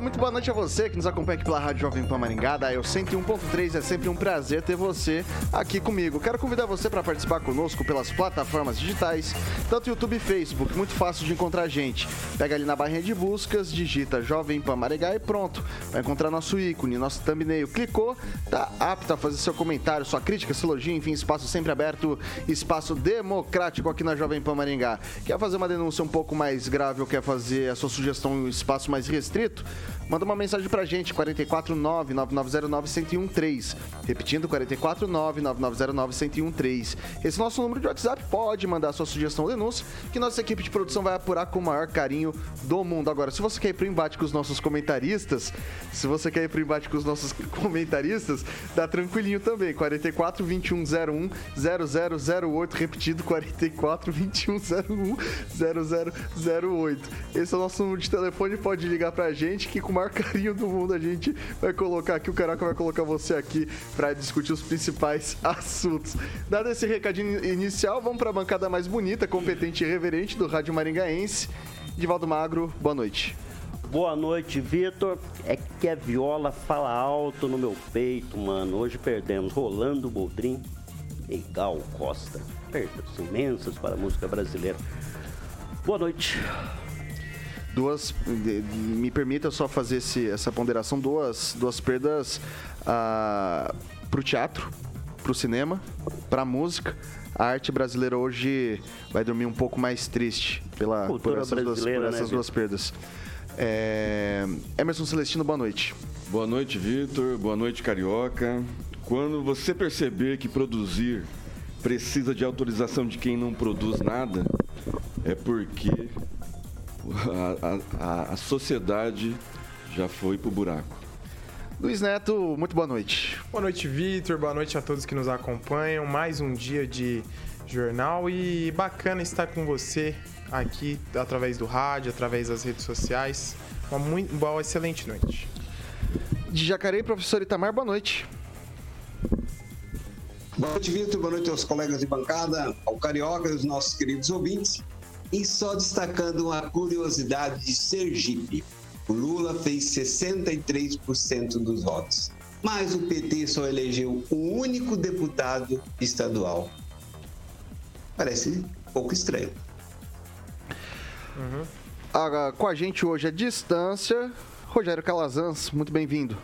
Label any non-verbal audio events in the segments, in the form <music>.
Muito boa noite a você que nos acompanha aqui pela Rádio Jovem Pan Maringá, da Eu 101.3. É sempre um prazer ter você aqui comigo. Quero convidar você para participar conosco pelas plataformas digitais, tanto YouTube e Facebook, muito fácil de encontrar a gente. Pega ali na barrinha de buscas, digita Jovem Pan Maringá e pronto. Vai encontrar nosso ícone, nosso thumbnail. Clicou, tá apto a fazer seu comentário, sua crítica, seu elogio, enfim, espaço sempre aberto, espaço democrático aqui na Jovem Pan Maringá. Quer fazer uma denúncia um pouco mais grave ou quer fazer a sua sugestão em um espaço mais restrito? Manda uma mensagem pra gente, 449-9909-1013. Repetindo, 449-9909-1013. Esse nosso número de WhatsApp pode mandar sua sugestão ou denúncia, que nossa equipe de produção vai apurar com o maior carinho do mundo. Agora, se você quer ir pro embate com os nossos comentaristas, se você quer ir pro embate com os nossos <laughs> comentaristas, dá tranquilinho também, 44 2101 0008, repetido, 44 2101 0008. Esse é o nosso número de telefone, pode ligar pra gente que com maior carinho do mundo a gente vai colocar aqui, o Caraca vai colocar você aqui para discutir os principais <laughs> assuntos. Dado esse recadinho inicial, vamos para a bancada mais bonita, competente e reverente do Rádio Maringaense. Divaldo Magro, boa noite. Boa noite, Vitor. É que a viola fala alto no meu peito, mano. Hoje perdemos Rolando Boldrin e Gal Costa. Perdas imensas para a música brasileira. Boa noite duas. Me permita só fazer esse, essa ponderação: duas, duas perdas ah, para o teatro, para o cinema, para a música. A arte brasileira hoje vai dormir um pouco mais triste pela, por essas, duas, por essas né, duas perdas. É... Emerson Celestino, boa noite. Boa noite, Vitor. Boa noite, Carioca. Quando você perceber que produzir precisa de autorização de quem não produz nada, é porque a, a, a sociedade já foi pro buraco. Luiz Neto, muito boa noite. Boa noite, Vitor. Boa noite a todos que nos acompanham. Mais um dia de jornal e bacana estar com você aqui através do rádio, através das redes sociais. Uma muito boa, excelente noite. De Jacareí, professor Itamar, boa noite. Boa noite, Vitor. Boa noite aos colegas de bancada, ao Carioca e aos nossos queridos ouvintes. E só destacando uma curiosidade de Sergipe: o Lula fez 63% dos votos, mas o PT só elegeu um único deputado estadual. Parece um pouco estranho. Uhum. Ah, com a gente hoje à distância, Rogério Calazans, muito bem-vindo.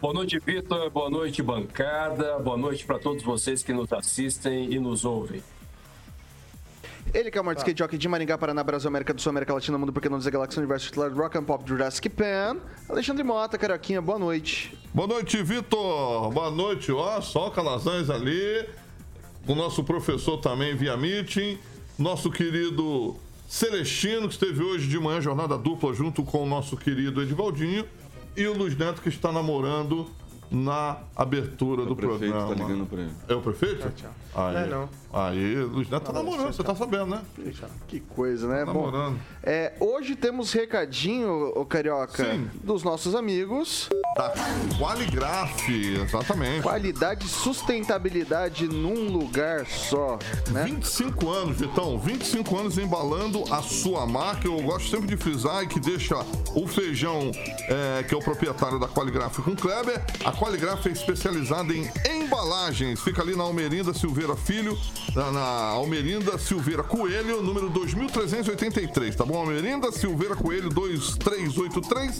Boa noite, Vitor. Boa noite, bancada. Boa noite para todos vocês que nos assistem e nos ouvem. Ele que é o maior tá. skate jockey de Maringá, Paraná, Brasil, América do Sul, América Latina, Mundo, porque não dizer Galáxia, Universo, titular Rock and Pop, Jurassic Pan. Alexandre Mota, Caroquinha, boa noite. Boa noite, Vitor. Boa noite, ó, só calazães ali. O nosso professor também via meeting. Nosso querido Celestino, que esteve hoje de manhã, jornada dupla, junto com o nosso querido Edivaldinho. E o Luiz Neto, que está namorando na abertura é do programa. Tá ligando pra ele. É o prefeito? Tchau, tchau. Aí, é, não. Aí, Luiz Neto tá namorando, você tá sabendo, né? Que coisa, né? Tá namorando. Bom, é, hoje temos recadinho, o Carioca, Sim. dos nossos amigos. Da Qualigraf, exatamente. Qualidade e sustentabilidade num lugar só, né? 25 anos, Vitão, 25 anos embalando a sua marca. Eu gosto sempre de frisar e que deixa o feijão, é, que é o proprietário da Qualigraf com Kleber. A Qualigraf é especializada em embalagens. Fica ali na Almerinda Silveira Filho, na, Almerinda Silveira Coelho, número 2383, tá bom? Almerinda Silveira Coelho 2383.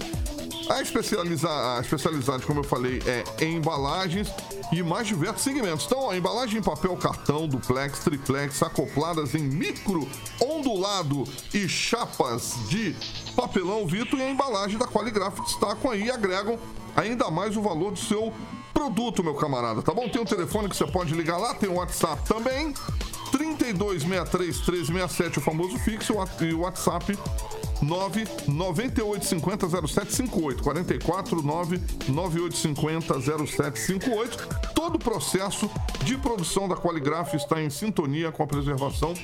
A, especializa, a especialidade, como eu falei, é em embalagens e mais diversos segmentos. Então, ó, embalagem em papel cartão, duplex, triplex, acopladas em micro, ondulado e chapas de papelão Vitor e a embalagem da Qualigraf destacam aí e agregam ainda mais o valor do seu produto, meu camarada, tá bom? Tem um telefone que você pode ligar lá, tem o um WhatsApp também, 3263-1367, o famoso fixo, e o WhatsApp 998500758 44 998500758 Todo o processo de produção da Qualigraf está em sintonia com a preservação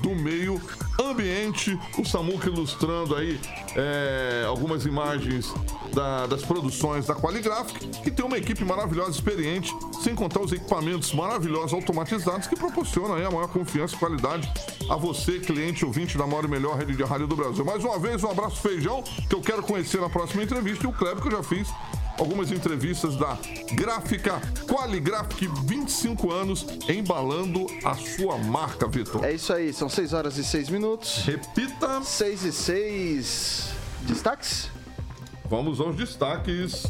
do meio ambiente. O Samuca ilustrando aí é, algumas imagens da, das produções da Qualigraphic, que tem uma equipe maravilhosa, experiente, sem contar os equipamentos maravilhosos automatizados que proporcionam aí a maior confiança e qualidade a você, cliente ouvinte da maior e melhor rede de rádio do Brasil. Mais uma vez, um abraço feijão, que eu quero conhecer na próxima entrevista, e o Kleber que eu já fiz algumas entrevistas da Gráfica Qualigraphic, 25 anos, embalando a sua marca, Vitor. É isso aí, são 6 horas e 6 minutos. Repita. 6 e 6. Destaques? Vamos aos destaques.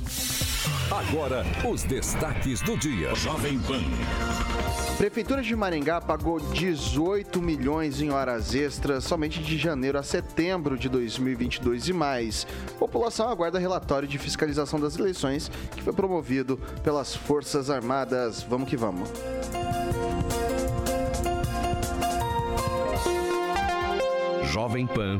Agora, os destaques do dia. Jovem Pan. Prefeitura de Maringá pagou 18 milhões em horas extras somente de janeiro a setembro de 2022 e mais. População aguarda relatório de fiscalização das eleições que foi promovido pelas Forças Armadas. Vamos que vamos. Jovem Pan.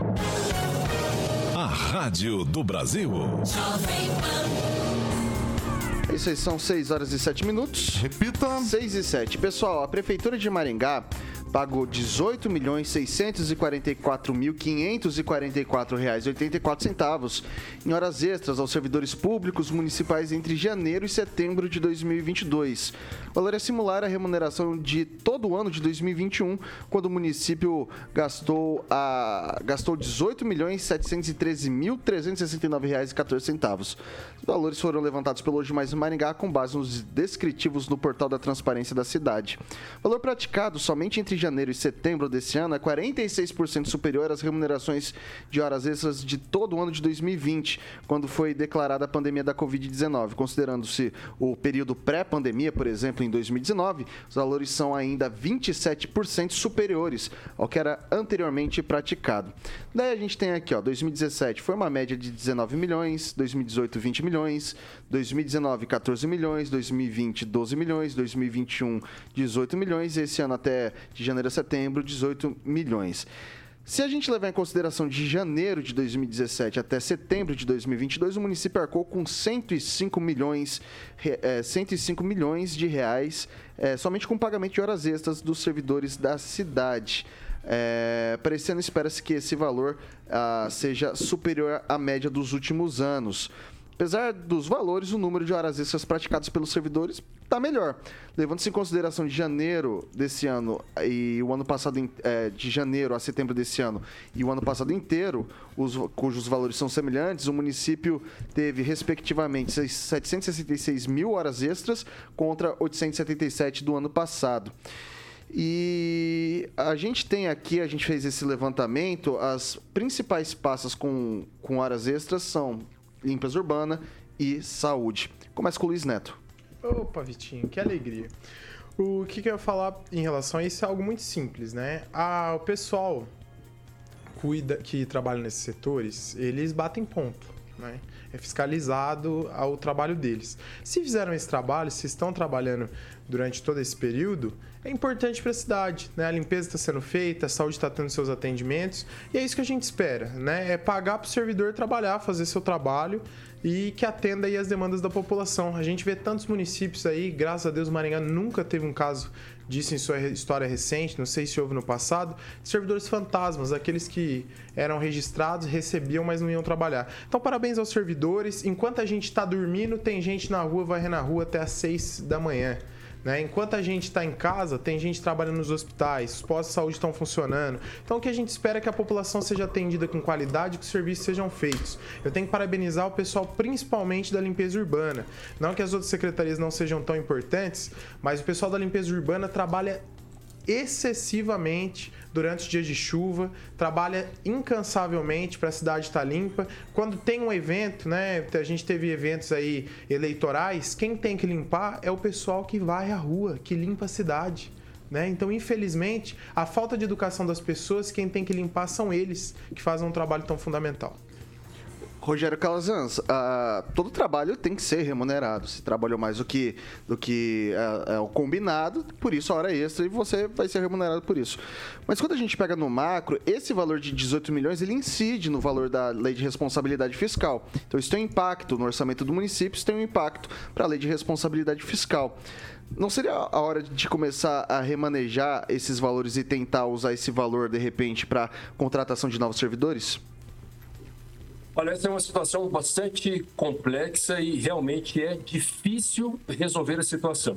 A Rádio do Brasil. Jovem Pan. Isso aí são 6 horas e 7 minutos. Repita. 6 e 7. Pessoal, a Prefeitura de Maringá pagou R$ 18.644.544,84 em horas extras aos servidores públicos municipais entre janeiro e setembro de 2022. O valor é similar à remuneração de todo o ano de 2021, quando o município gastou, a, gastou R$ 18.713.369,14. Os valores foram levantados pelo Hoje Mais Maringá com base nos descritivos no portal da transparência da cidade. O valor praticado somente entre janeiro e setembro desse ano é 46% superior às remunerações de horas extras de todo o ano de 2020, quando foi declarada a pandemia da Covid-19. Considerando-se o período pré-pandemia, por exemplo, em 2019, os valores são ainda 27% superiores ao que era anteriormente praticado. Daí a gente tem aqui, ó, 2017 foi uma média de 19 milhões, 2018 20 milhões, 2019 14 milhões, 2020 12 milhões, 2021 18 milhões esse ano até de janeiro a setembro 18 milhões. Se a gente levar em consideração de janeiro de 2017 até setembro de 2022, o município arcou com 105 milhões, é, 105 milhões de reais é, somente com pagamento de horas extras dos servidores da cidade. É, para esse ano, espera-se que esse valor ah, seja superior à média dos últimos anos. Apesar dos valores, o número de horas extras praticadas pelos servidores está melhor. Levando-se em consideração de janeiro desse ano e o ano passado, é, de janeiro a setembro desse ano e o ano passado inteiro, os, cujos valores são semelhantes, o município teve, respectivamente, 766 mil horas extras contra 877 do ano passado. E a gente tem aqui, a gente fez esse levantamento, as principais passas com, com horas extras são limpeza urbana e saúde. Começa com o Luiz Neto. Opa, Vitinho, que alegria. O que, que eu ia falar em relação a isso é algo muito simples, né? Ah, o pessoal cuida, que trabalha nesses setores, eles batem ponto, né? É fiscalizado ao trabalho deles. Se fizeram esse trabalho, se estão trabalhando durante todo esse período, é importante para a cidade. Né? A limpeza está sendo feita, a saúde está tendo seus atendimentos, e é isso que a gente espera. Né? É pagar para o servidor trabalhar, fazer seu trabalho e que atenda aí as demandas da população. A gente vê tantos municípios aí, graças a Deus, Maringá nunca teve um caso disso em sua história recente, não sei se houve no passado, servidores fantasmas, aqueles que eram registrados, recebiam, mas não iam trabalhar. Então, parabéns aos servidores. Enquanto a gente está dormindo, tem gente na rua, vai na rua até às 6 da manhã. Né? Enquanto a gente está em casa, tem gente trabalhando nos hospitais, os postos de saúde estão funcionando. Então, o que a gente espera é que a população seja atendida com qualidade, que os serviços sejam feitos. Eu tenho que parabenizar o pessoal, principalmente da limpeza urbana. Não que as outras secretarias não sejam tão importantes, mas o pessoal da limpeza urbana trabalha excessivamente durante os dias de chuva, trabalha incansavelmente para a cidade estar limpa. Quando tem um evento, né? A gente teve eventos aí eleitorais, quem tem que limpar é o pessoal que vai à rua, que limpa a cidade. Né? Então, infelizmente, a falta de educação das pessoas, quem tem que limpar são eles, que fazem um trabalho tão fundamental. Rogério Calazans, uh, todo trabalho tem que ser remunerado. Se trabalhou mais do que, do que é, é o combinado, por isso a hora extra e você vai ser remunerado por isso. Mas quando a gente pega no macro, esse valor de 18 milhões ele incide no valor da lei de responsabilidade fiscal. Então isso tem um impacto no orçamento do município, isso tem um impacto para a lei de responsabilidade fiscal. Não seria a hora de começar a remanejar esses valores e tentar usar esse valor de repente para contratação de novos servidores? Olha, essa é uma situação bastante complexa e realmente é difícil resolver a situação.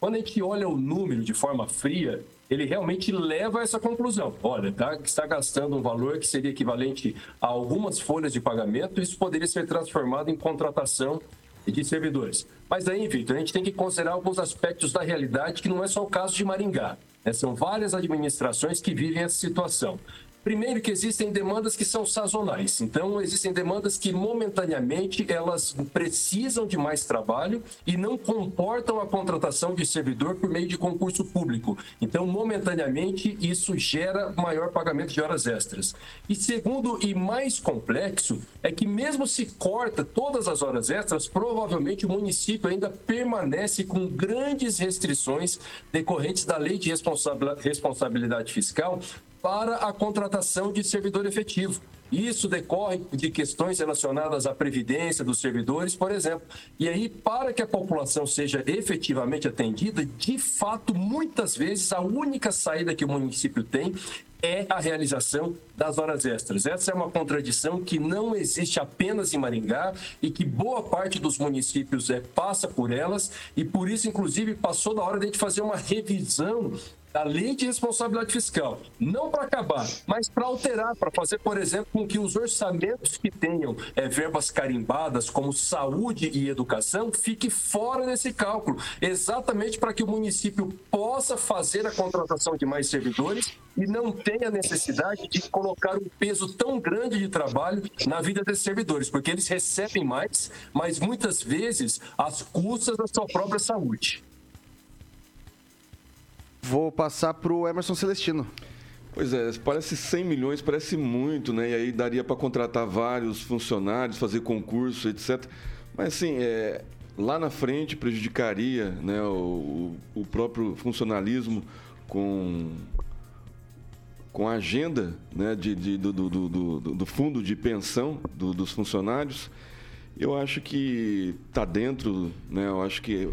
Quando a gente olha o número de forma fria, ele realmente leva a essa conclusão. Olha, tá, está gastando um valor que seria equivalente a algumas folhas de pagamento, isso poderia ser transformado em contratação de servidores. Mas aí, Vitor, a gente tem que considerar alguns aspectos da realidade que não é só o caso de Maringá. Né? São várias administrações que vivem essa situação. Primeiro que existem demandas que são sazonais. Então, existem demandas que momentaneamente elas precisam de mais trabalho e não comportam a contratação de servidor por meio de concurso público. Então, momentaneamente, isso gera maior pagamento de horas extras. E segundo e mais complexo é que mesmo se corta todas as horas extras, provavelmente o município ainda permanece com grandes restrições decorrentes da Lei de Responsabilidade Fiscal para a contratação de servidor efetivo. Isso decorre de questões relacionadas à previdência dos servidores, por exemplo. E aí, para que a população seja efetivamente atendida, de fato, muitas vezes a única saída que o município tem é a realização das horas extras. Essa é uma contradição que não existe apenas em Maringá e que boa parte dos municípios é, passa por elas e por isso, inclusive, passou da hora de a gente fazer uma revisão da lei de responsabilidade fiscal, não para acabar, mas para alterar, para fazer, por exemplo, com que os orçamentos que tenham é, verbas carimbadas, como saúde e educação, fique fora desse cálculo, exatamente para que o município possa fazer a contratação de mais servidores e não tenha necessidade de colocar um peso tão grande de trabalho na vida desses servidores, porque eles recebem mais, mas muitas vezes às custas da sua própria saúde. Vou passar para o Emerson Celestino. Pois é, parece 100 milhões, parece muito, né? E aí daria para contratar vários funcionários, fazer concurso, etc. Mas assim, é, lá na frente prejudicaria né, o, o próprio funcionalismo com, com a agenda né, de, de do, do, do, do, fundo de pensão dos funcionários. Eu acho que está dentro, né? Eu acho que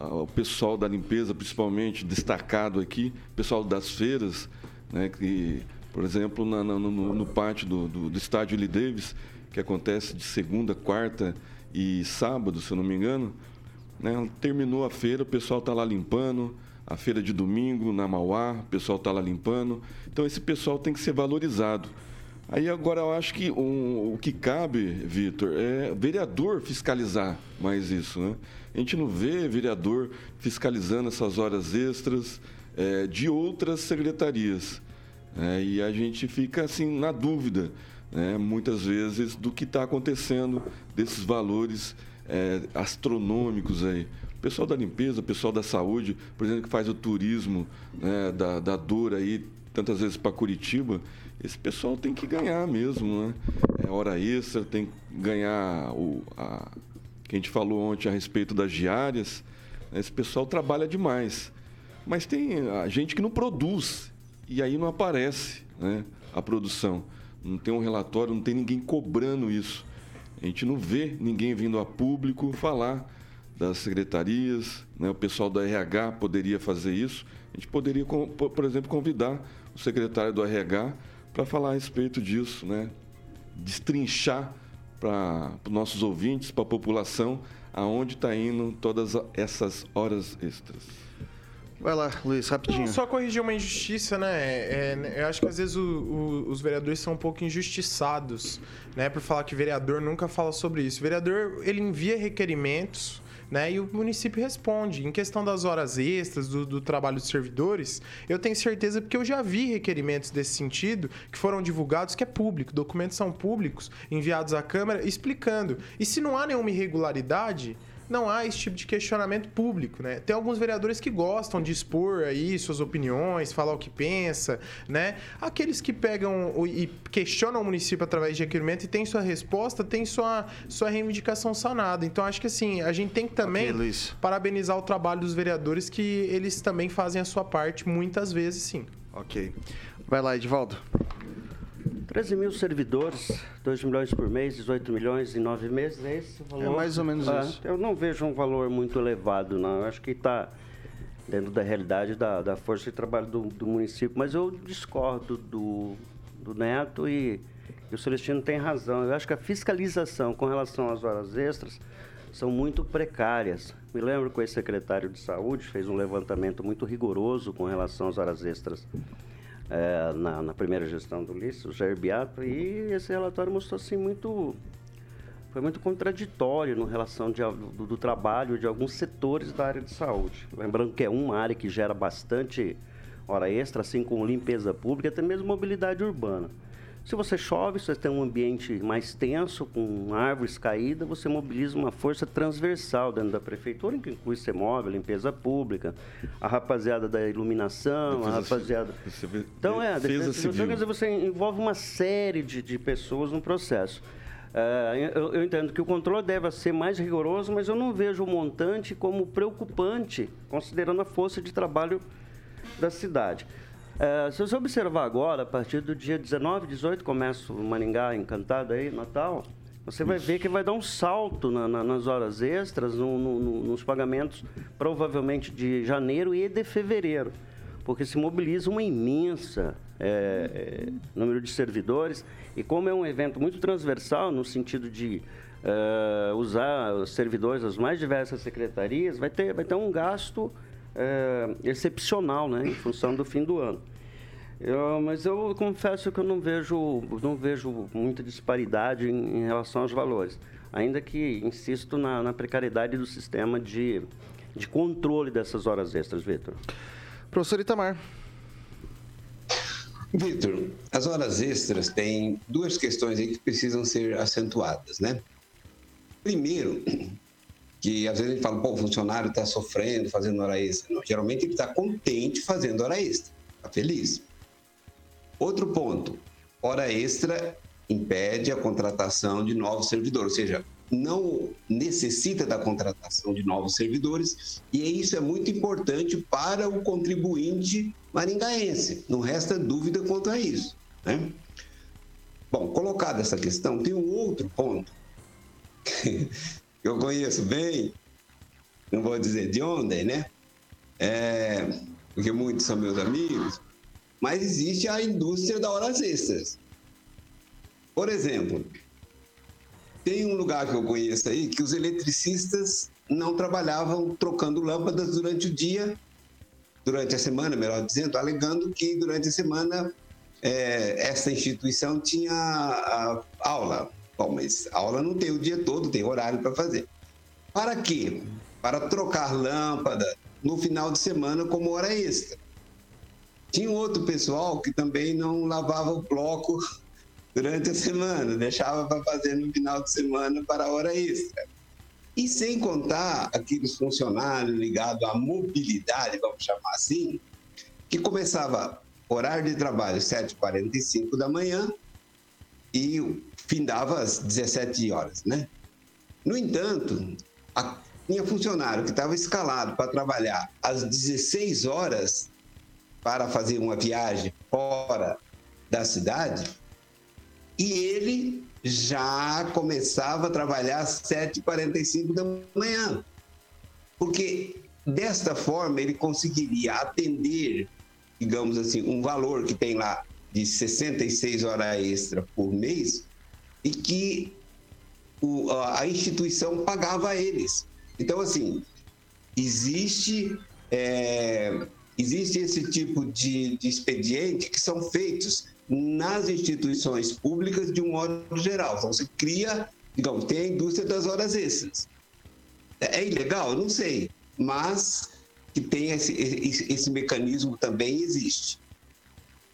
o pessoal da limpeza, principalmente destacado aqui, pessoal das feiras, né, que, por exemplo, na, no, no, pátio do, do, do estádio Lee Davis, que acontece de segunda, quarta e sábado, se eu não me engano, né, terminou a feira, o pessoal está lá limpando, a feira de domingo na Mauá, o pessoal está lá limpando. Então esse pessoal tem que ser valorizado. Aí agora eu acho que um, o que cabe, Vitor, é vereador fiscalizar mais isso, né? A gente não vê vereador fiscalizando essas horas extras é, de outras secretarias. É, e a gente fica assim na dúvida, né, muitas vezes, do que está acontecendo, desses valores é, astronômicos aí. O pessoal da limpeza, o pessoal da saúde, por exemplo, que faz o turismo né, da, da dor aí, tantas vezes para Curitiba, esse pessoal tem que ganhar mesmo, né? É hora extra, tem que ganhar o, a, que a gente falou ontem a respeito das diárias, esse pessoal trabalha demais. Mas tem a gente que não produz e aí não aparece né, a produção. Não tem um relatório, não tem ninguém cobrando isso. A gente não vê ninguém vindo a público falar das secretarias, né? o pessoal da RH poderia fazer isso. A gente poderia, por exemplo, convidar o secretário do RH para falar a respeito disso, né? destrinchar para os nossos ouvintes, para a população, aonde está indo todas essas horas extras. Vai lá, Luiz, rapidinho. Não, só corrigir uma injustiça, né? É, é, eu acho que às vezes o, o, os vereadores são um pouco injustiçados, né? Por falar que vereador nunca fala sobre isso. O vereador, ele envia requerimentos né? E o município responde. Em questão das horas extras, do, do trabalho dos servidores, eu tenho certeza porque eu já vi requerimentos desse sentido que foram divulgados que é público, documentos são públicos, enviados à Câmara, explicando. E se não há nenhuma irregularidade, não há esse tipo de questionamento público, né? Tem alguns vereadores que gostam de expor aí suas opiniões, falar o que pensa, né? Aqueles que pegam e questionam o município através de requerimento e tem sua resposta, tem sua, sua reivindicação sanada. Então, acho que assim, a gente tem que também okay, parabenizar o trabalho dos vereadores que eles também fazem a sua parte, muitas vezes sim. Ok. Vai lá, Edivaldo. 13 mil servidores, 2 milhões por mês, 18 milhões em nove meses, é esse o valor? É mais ou menos ah, isso. Eu não vejo um valor muito elevado, não. Eu acho que está dentro da realidade da, da força de trabalho do, do município, mas eu discordo do, do Neto e, e o Celestino tem razão. Eu acho que a fiscalização com relação às horas extras são muito precárias. Me lembro que o ex-secretário de Saúde fez um levantamento muito rigoroso com relação às horas extras é, na, na, primeira gestão do Ulisses, o Jair Beato, e esse relatório mostrou assim muito foi muito contraditório no relação de, do, do, trabalho de alguns setores da área de saúde. Lembrando que é uma área que gera bastante hora extra, assim como limpeza pública, até mesmo mobilidade urbana. Se você chove, se você tem um ambiente mais tenso, com árvores caídas, você mobiliza uma força transversal dentro da prefeitura, que inclui CEMOB, limpeza pública, a rapaziada da iluminação, a rapaziada... Então, é, defesa civil. Quer dizer, você envolve uma série de, de pessoas no processo. É, eu, eu, entendo que o controle deve ser mais rigoroso, mas eu não vejo o montante como preocupante, considerando a força de trabalho da cidade. É, se você observar agora, a partir do dia 19, 18, começa o Maringá encantado aí, Natal, você vai ver que vai dar um salto na, na, nas horas extras, no, no, nos pagamentos, provavelmente de janeiro e de fevereiro, porque se mobiliza uma imensa é, é, número de servidores e como é um evento muito transversal no sentido de é, usar os servidores das mais diversas secretarias, vai ter, vai ter um gasto é, excepcional, né, em função do fim do ano. Eu, mas eu confesso que eu não vejo, não vejo muita disparidade em, em relação aos valores. Ainda que insisto na, na precariedade do sistema de, de controle dessas horas extras, Vitor. Professor Itamar. Vitor, as horas extras têm duas questões aí que precisam ser acentuadas, né? Primeiro, que às vezes a gente fala, pô, o funcionário está sofrendo, fazendo hora extra. Não, geralmente ele está contente fazendo hora extra, está feliz. Outro ponto, hora extra impede a contratação de novos servidores, ou seja, não necessita da contratação de novos servidores e isso é muito importante para o contribuinte maringaense. Não resta dúvida quanto a isso. Né? Bom, colocada essa questão, tem um outro ponto <laughs> que eu conheço bem, não vou dizer de onde, né? É, porque muitos são meus amigos, mas existe a indústria da horas extras. Por exemplo, tem um lugar que eu conheço aí que os eletricistas não trabalhavam trocando lâmpadas durante o dia, durante a semana, melhor dizendo, alegando que durante a semana é, essa instituição tinha aula. Bom, mas aula não tem o dia todo, tem horário para fazer. Para quê? Para trocar lâmpada no final de semana como hora extra. Tinha outro pessoal que também não lavava o bloco durante a semana, deixava para fazer no final de semana para hora extra. E sem contar aqueles funcionários ligados à mobilidade, vamos chamar assim, que começava horário de trabalho às 7h45 da manhã e findava às 17 horas, né? No entanto, a, tinha funcionário que estava escalado para trabalhar às 16 horas para fazer uma viagem fora da cidade e ele já começava a trabalhar às 7h45 da manhã. Porque desta forma ele conseguiria atender, digamos assim, um valor que tem lá de 66 horas extra por mês e que o, a instituição pagava a eles. Então, assim, existe é, Existe esse tipo de, de expediente que são feitos nas instituições públicas de um modo geral. Então, você cria, digamos, tem a indústria das horas extras. É ilegal? Não sei. Mas que tem esse, esse, esse mecanismo também existe.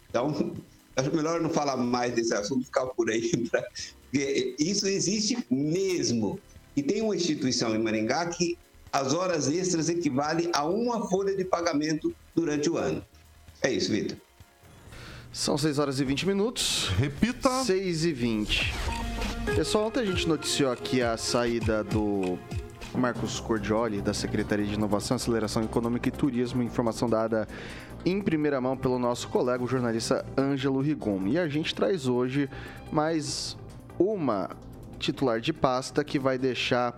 Então, acho melhor não falar mais desse assunto, ficar por aí. <laughs> Pra... Isso existe mesmo. E tem uma instituição em Maringá que as horas extras equivalem a uma folha de pagamento durante o ano. É isso, Vitor. São 6 horas e 20 minutos. Repita. 6 e 20. Pessoal, ontem a gente noticiou aqui a saída do Marcos Cordioli, da Secretaria de Inovação, Aceleração Econômica e Turismo, informação dada em primeira mão pelo nosso colega, o jornalista Ângelo Rigon. E a gente traz hoje mais uma titular de pasta que vai deixar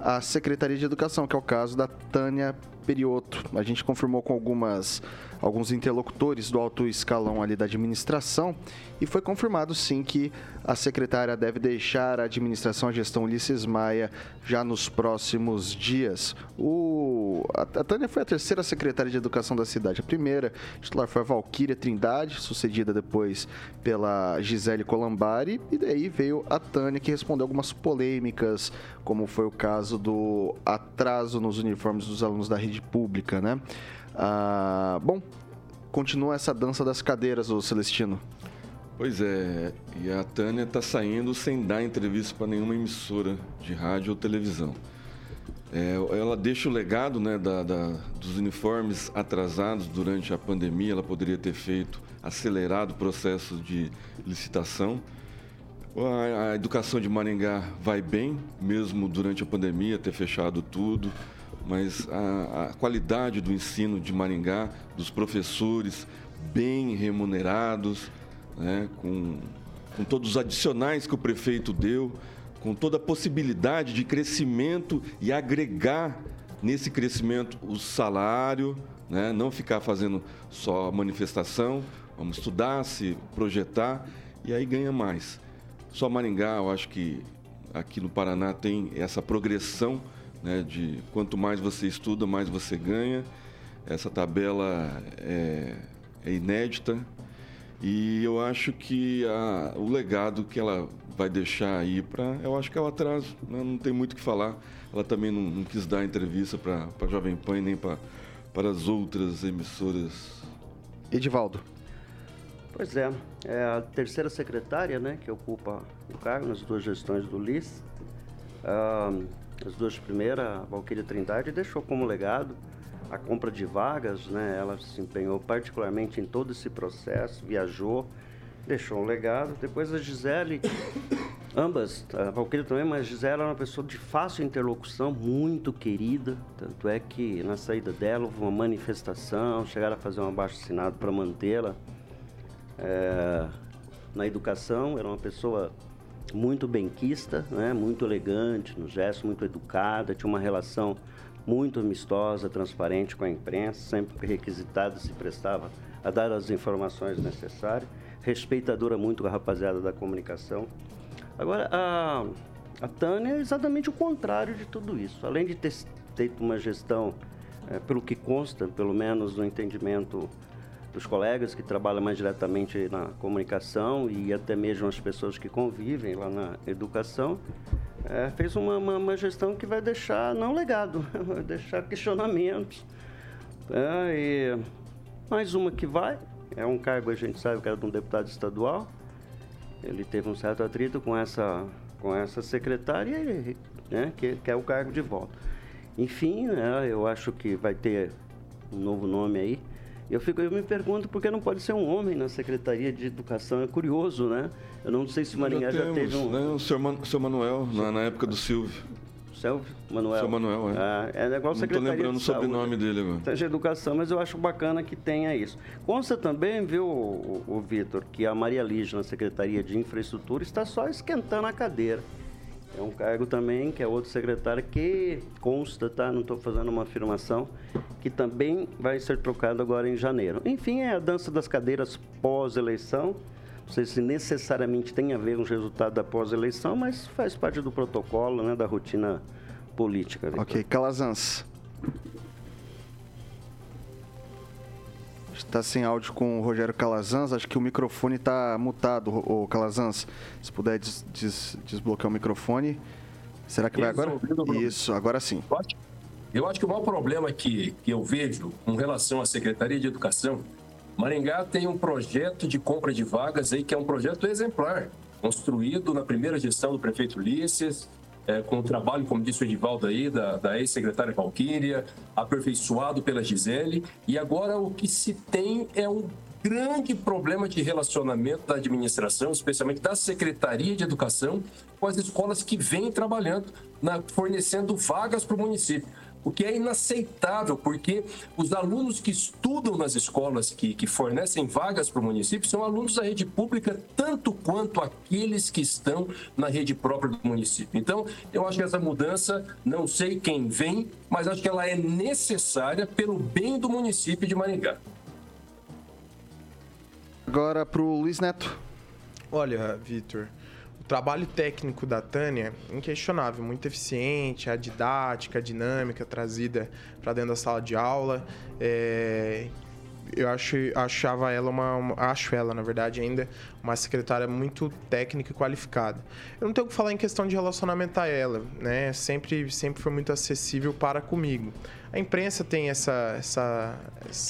a Secretaria de Educação, que é o caso da Tânia Perioto. A gente confirmou com algumas alguns interlocutores do alto escalão ali da administração e foi confirmado sim que a secretária deve deixar a administração, a gestão Ulisses Maia, já nos próximos dias. O, a, a Tânia foi a terceira secretária de educação da cidade. A primeira titular foi a Valquíria Trindade, sucedida depois pela Gisele Colambari, e daí veio a Tânia, que respondeu algumas polêmicas, como foi o caso do atraso nos uniformes dos alunos da rede pública, né? Ah, bom, continua essa dança das cadeiras, o Celestino. Pois é, e a Tânia está saindo sem dar entrevista para nenhuma emissora de rádio ou televisão. É, ela deixa o legado né, da, da, dos uniformes atrasados durante a pandemia. Ela poderia ter feito, acelerado o processo de licitação. A, a educação de Maringá vai bem, mesmo durante a pandemia, ter fechado tudo mas a, a qualidade do ensino de Maringá, dos professores bem remunerados, né, com, com todos os adicionais que o prefeito deu, com toda a possibilidade de crescimento e agregar nesse crescimento o salário, né, não ficar fazendo só manifestação, vamos estudar, se projetar e aí ganha mais. Só Maringá, eu acho que aqui no Paraná tem essa progressão né, de quanto mais você estuda, mais você ganha. Essa tabela é, é inédita e eu acho que a, o legado que ela vai deixar aí para, eu acho que é o atraso, né, não tem muito o que falar. Ela também não, não quis dar entrevista para a Jovem Pan nem para as outras emissoras. Edivaldo. Pois é, é a terceira secretária, né, que ocupa o cargo nas duas gestões do LIS. Ah, as duas primeiras, a Valquíria Trindade deixou como legado a compra de vagas, né? Ela se empenhou particularmente em todo esse processo, viajou, deixou um legado. Depois a Gisele, <coughs> ambas, a Valquíria também, mas a Gisele era uma pessoa de fácil interlocução, muito querida. Tanto é que na saída dela houve uma manifestação, chegaram a fazer um abaixo-assinado para mantê-la é, na educação. Era uma pessoa muito benquista, né? muito elegante no gesto, muito educada, tinha uma relação muito amistosa, transparente com a imprensa, sempre requisitada se prestava a dar as informações necessárias, respeitadora muito com a rapaziada da comunicação. Agora, a, a Tânia é exatamente o contrário de tudo isso. Além de ter feito uma gestão, é, pelo que consta, pelo menos no entendimento dos colegas que trabalham mais diretamente na comunicação e até mesmo as pessoas que convivem lá na educação, é, fez uma, uma, uma, gestão que vai deixar, não legado, <laughs> vai deixar questionamentos. É, mais uma que vai, é um cargo, a gente sabe que era de um deputado estadual, ele teve um certo atrito com essa, com essa secretária, e, né, que quer o cargo de volta. Enfim, né, eu acho que vai ter um novo nome aí, eu, fico, eu me pergunto por que não pode ser um homem na Secretaria de Educação. É curioso, né? Eu não sei se o Maringá já, já teve um. Né? O seu, Man, seu Manuel, na, na, época do Silvio. Silvio Manuel. Seu Manuel, é. Ah, é igual não estou lembrando o sobrenome dele agora. De educação, mas eu acho bacana que tenha isso. Consta também, viu, o, o, o Vitor, que a Maria Lígia, na Secretaria de Infraestrutura, está só esquentando a cadeira. É um cargo também que é outro secretário que consta, tá? Não estou fazendo uma afirmação, que também vai ser trocado agora em janeiro. Enfim, é a dança das cadeiras pós-eleição. Não sei se necessariamente tem a ver com o resultado da pós-eleição, mas faz parte do protocolo, né, da rotina política. Victor. Ok, Calazans. Está sem áudio com o Rogério Calazans. Acho que o microfone está mutado, o Calazans. Se puder des des desbloquear o microfone. Será que vai agora? Problema. Isso, agora sim. Eu acho, eu acho que o maior problema que, que eu vejo com relação à Secretaria de Educação, Maringá tem um projeto de compra de vagas aí que é um projeto exemplar, construído na primeira gestão do prefeito Ulisses, é, com o trabalho, como disse o Edivaldo aí, da, da ex-secretária Valquíria, aperfeiçoado pela Gisele, e agora o que se tem é um grande problema de relacionamento da administração, especialmente da Secretaria de Educação, com as escolas que vêm trabalhando, na, fornecendo vagas para o município. O que é inaceitável, porque os alunos que estudam nas escolas que, que fornecem vagas para o município são alunos da rede pública, tanto quanto aqueles que estão na rede própria do município. Então, eu acho que essa mudança, não sei quem vem, mas acho que ela é necessária pelo bem do município de Maringá. Agora pro Luiz Neto. Olha, Vitor, o trabalho técnico da Tânia inquestionável, muito eficiente, a didática, a dinâmica trazida para dentro da sala de aula. É, eu acho, achava ela uma, uma- acho ela, na verdade, ainda uma secretária muito técnica e qualificada. Eu não tenho o que falar em questão de relacionamento a ela, né? Sempre, sempre foi muito acessível para comigo. A imprensa tem essa, essa,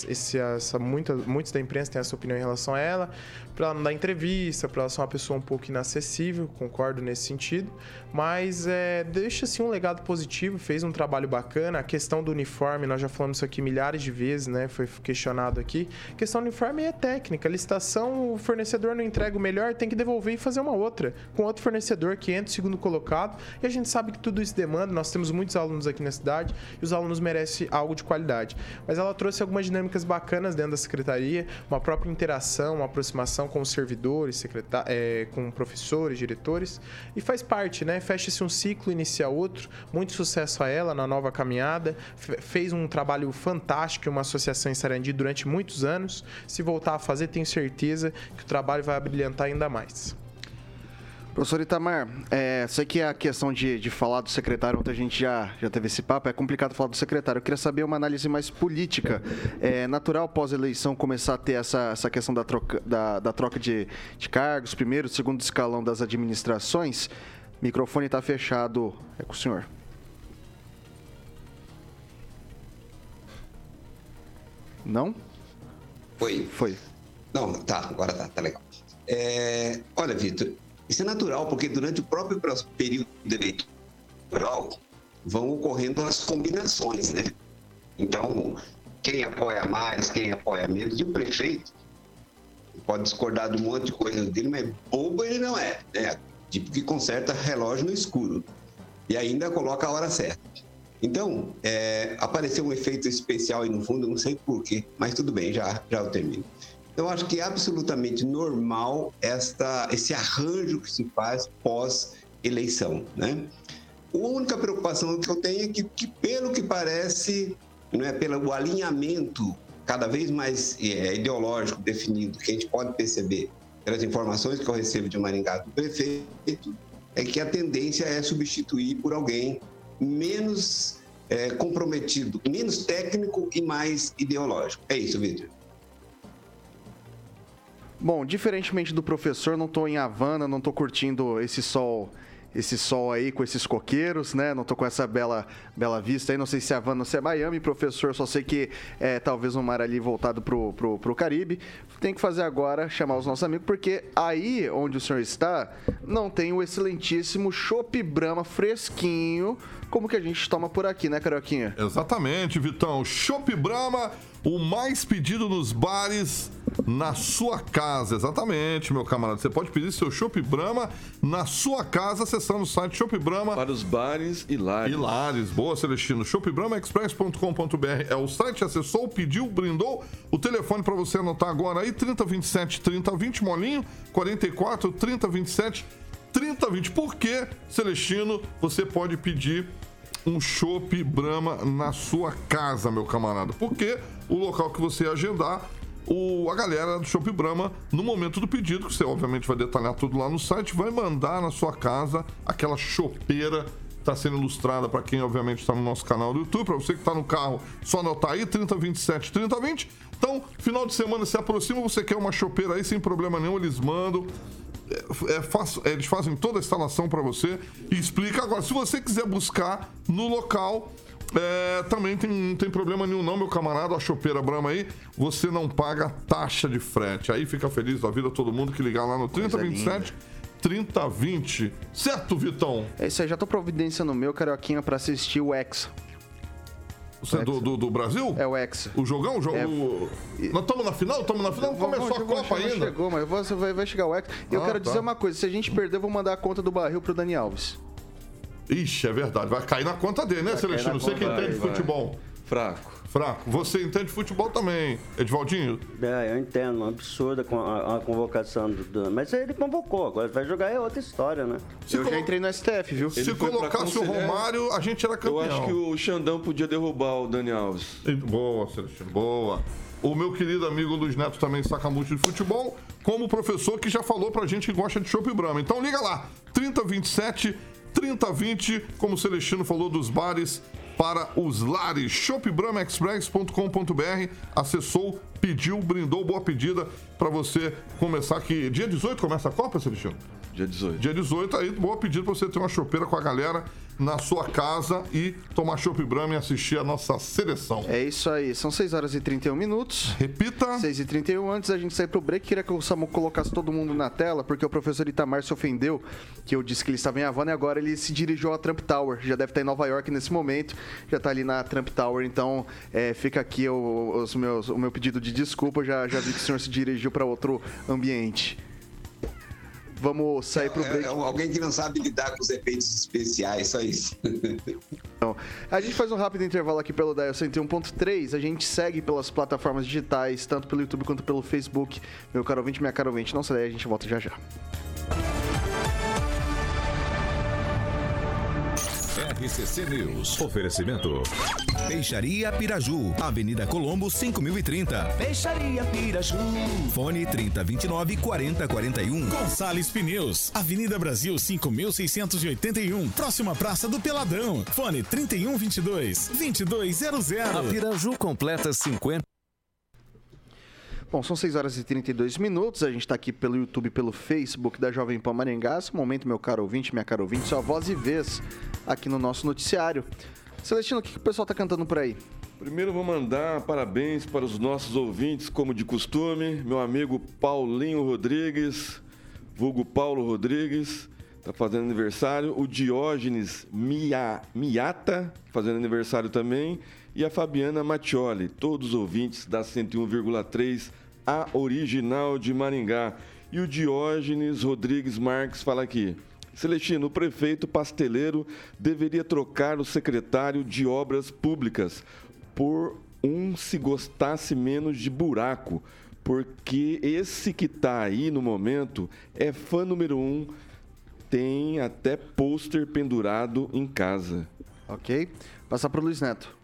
esse, essa muita, muitos da imprensa têm essa opinião em relação a ela, para ela não dar entrevista, para ela ser uma pessoa um pouco inacessível, concordo nesse sentido, mas é, deixa assim um legado positivo, fez um trabalho bacana. A questão do uniforme, nós já falamos isso aqui milhares de vezes, né? Foi questionado aqui. A questão do uniforme é técnica, a licitação, o fornecedor não entrega o melhor, tem que devolver e fazer uma outra, com outro fornecedor que entra segundo colocado, e a gente sabe que tudo isso demanda, nós temos muitos alunos aqui na cidade, e os alunos merecem algo de qualidade. Mas ela trouxe algumas dinâmicas bacanas dentro da secretaria, uma própria interação, uma aproximação com os servidores, secreta- é, com professores, diretores, e faz parte, né? Fecha-se um ciclo, inicia outro. Muito sucesso a ela na nova caminhada. Fe- fez um trabalho fantástico uma associação em Sarandi durante muitos anos. Se voltar a fazer, tenho certeza que o trabalho vai brilhantar ainda mais. Professor Itamar, é, sei que a questão de, de falar do secretário, ontem a gente já, já teve esse papo, é complicado falar do secretário. Eu queria saber uma análise mais política. É natural, pós-eleição, começar a ter essa, essa questão da troca, da, da troca de, de cargos, primeiro, segundo escalão das administrações? Microfone está fechado. É com o senhor. Não? Foi. Foi. Não, tá, agora tá, tá legal. É, olha, Vitor, isso é natural, porque durante o próprio período eleitoral vão ocorrendo as combinações, né? Então, quem apoia mais, quem apoia menos, e o prefeito pode discordar de um monte de coisa dele, mas bobo ele não é, né? Tipo que conserta relógio no escuro e ainda coloca a hora certa. Então, é, apareceu um efeito especial aí no fundo, não sei porquê, mas tudo bem, já, já eu termino. Eu acho que é absolutamente normal esta, esse arranjo que se faz pós-eleição, né? A única preocupação que eu tenho é que, que pelo que parece, não é pelo alinhamento cada vez mais é, ideológico definido que a gente pode perceber pelas informações que eu recebo de Maringá do prefeito, é que a tendência é substituir por alguém menos é, comprometido, menos técnico e mais ideológico. É isso, Vitor. Bom, diferentemente do professor, não tô em Havana, não tô curtindo esse sol, esse sol aí com esses coqueiros, né? Não tô com essa bela, bela vista aí. Não sei se é Havana ou se é Miami, professor. Só sei que é talvez um mar ali voltado pro, pro, pro Caribe. Tem que fazer agora, chamar os nossos amigos, porque aí onde o senhor está, não tem o excelentíssimo Chopp Brahma fresquinho, como que a gente toma por aqui, né, Carioquinha? Exatamente, Vitão. Chopp Brahma, o mais pedido nos bares na sua casa. Exatamente, meu camarada. Você pode pedir seu Chopp Brahma na sua casa acessando o site Chopp Brahma. Para os bares e lares. Hilares, boa, Celestino. shopbramaexpress.com.br é o site, acessou, pediu, brindou. O telefone para você anotar agora aí, 3027 3020, molinho, 44 3027 3020. Por que, Celestino, você pode pedir um chopp Brahma na sua casa, meu camarada? Porque o local que você agendar, o, a galera do Chopp Brahma, no momento do pedido, que você obviamente vai detalhar tudo lá no site, vai mandar na sua casa aquela chopeira está sendo ilustrada para quem obviamente está no nosso canal do YouTube, para você que está no carro, só anotar aí 3027 3020. Então, final de semana se aproxima, você quer uma chopeira aí sem problema nenhum, eles mandam. É, é, faz- eles fazem toda a instalação para você e explica. Agora, se você quiser buscar no local, é, também tem, não tem problema nenhum, não, meu camarada, a chopeira Brahma aí, você não paga taxa de frete. Aí fica feliz da vida todo mundo que ligar lá no 3027 3020. Certo, Vitão? É isso aí, já tô providenciando o meu, Carioquinha, pra assistir o Hexa. Você é do, do, do Brasil? É o Hexa. O jogão? O jogo. É. Nós estamos na final? Estamos na final? Não começou a Copa ainda. Chegou, mas você vai, vai chegar o Hexa. E eu Ah, quero tá. dizer uma coisa, se a gente perder, eu vou mandar a conta do barril pro Dani Alves. Ixi, é verdade. Vai cair na conta dele, né, Celestino? na Você que entende de vai. futebol. Fraco. Fraco. Você entende de futebol também, Edvaldinho? É, eu entendo, uma absurda a, a convocação do, do- Mas ele convocou, agora vai jogar é outra história, né? Se, eu já colo- entrei no STF, viu? se colocasse o. Romário, a gente era campeão. Eu acho que o Xandão podia derrubar o Dani Alves. Boa, Celestino, boa. O meu querido amigo Luiz Neto também saca muito de futebol, como o professor que já falou pra gente que gosta de chopp Brahma. Então liga lá, 3027 3020, como o Celestino falou dos bares para os lares. shopbramaexpress.com.br acessou, pediu, brindou, boa pedida pra você começar aqui. Dia 18 começa a Copa, Celestino? Dia 18. Dia 18, aí, boa pedida pra você ter uma chopeira com a galera na sua casa e tomar chopp Brahma e assistir a nossa seleção. É isso aí, são 6 horas e 31 minutos. Repita. 6 e 31 antes da gente sair pro break, queria que o Samu colocasse todo mundo na tela, porque o professor Itamar se ofendeu, que eu disse que ele estava em Havana e agora ele se dirigiu à Trump Tower. Já deve estar em Nova York nesse momento, já está ali na Trump Tower, então é, fica aqui o, os meus, o meu pedido de desculpa, já, já vi que o senhor se dirigiu para outro ambiente. Vamos sair pro É, break. é alguém que não sabe lidar com os efeitos especiais, só isso. Então, a gente faz um rápido intervalo aqui pelo Dial 101.3. A gente segue pelas plataformas digitais, tanto pelo YouTube quanto pelo Facebook. Meu caro ouvinte, minha cara ouvinte. Não sai daí, a gente volta já já. RCC News. Oferecimento. Peixaria Piraju, Avenida Colombo 5030. Peixaria Piraju. Fone 3029 4041. Gonçalves Pneus, Avenida Brasil 5681, próxima Praça do Peladão. Fone 3122 2200. A Piraju completa 50. Bom, são 6 horas e 32 minutos. A gente está aqui pelo YouTube pelo Facebook da Jovem Pan Maringá. Esse momento, meu caro ouvinte, minha cara ouvinte, sua voz e vez aqui no nosso noticiário. Celestino, o que, que o pessoal tá cantando por aí? Primeiro vou mandar parabéns para os nossos ouvintes, como de costume, meu amigo Paulinho Rodrigues, vulgo Paulo Rodrigues, está fazendo aniversário, o Diógenes Mia, Miata, fazendo aniversário também, e a Fabiana Mattioli, todos os ouvintes da 101,3, a original de Maringá. E o Diógenes Rodrigues Marques fala aqui. Celestino, o prefeito pasteleiro deveria trocar o secretário de obras públicas por um se gostasse menos de buraco, porque esse que está aí no momento é fã número um, tem até pôster pendurado em casa. Ok? Passar pro Luiz Neto.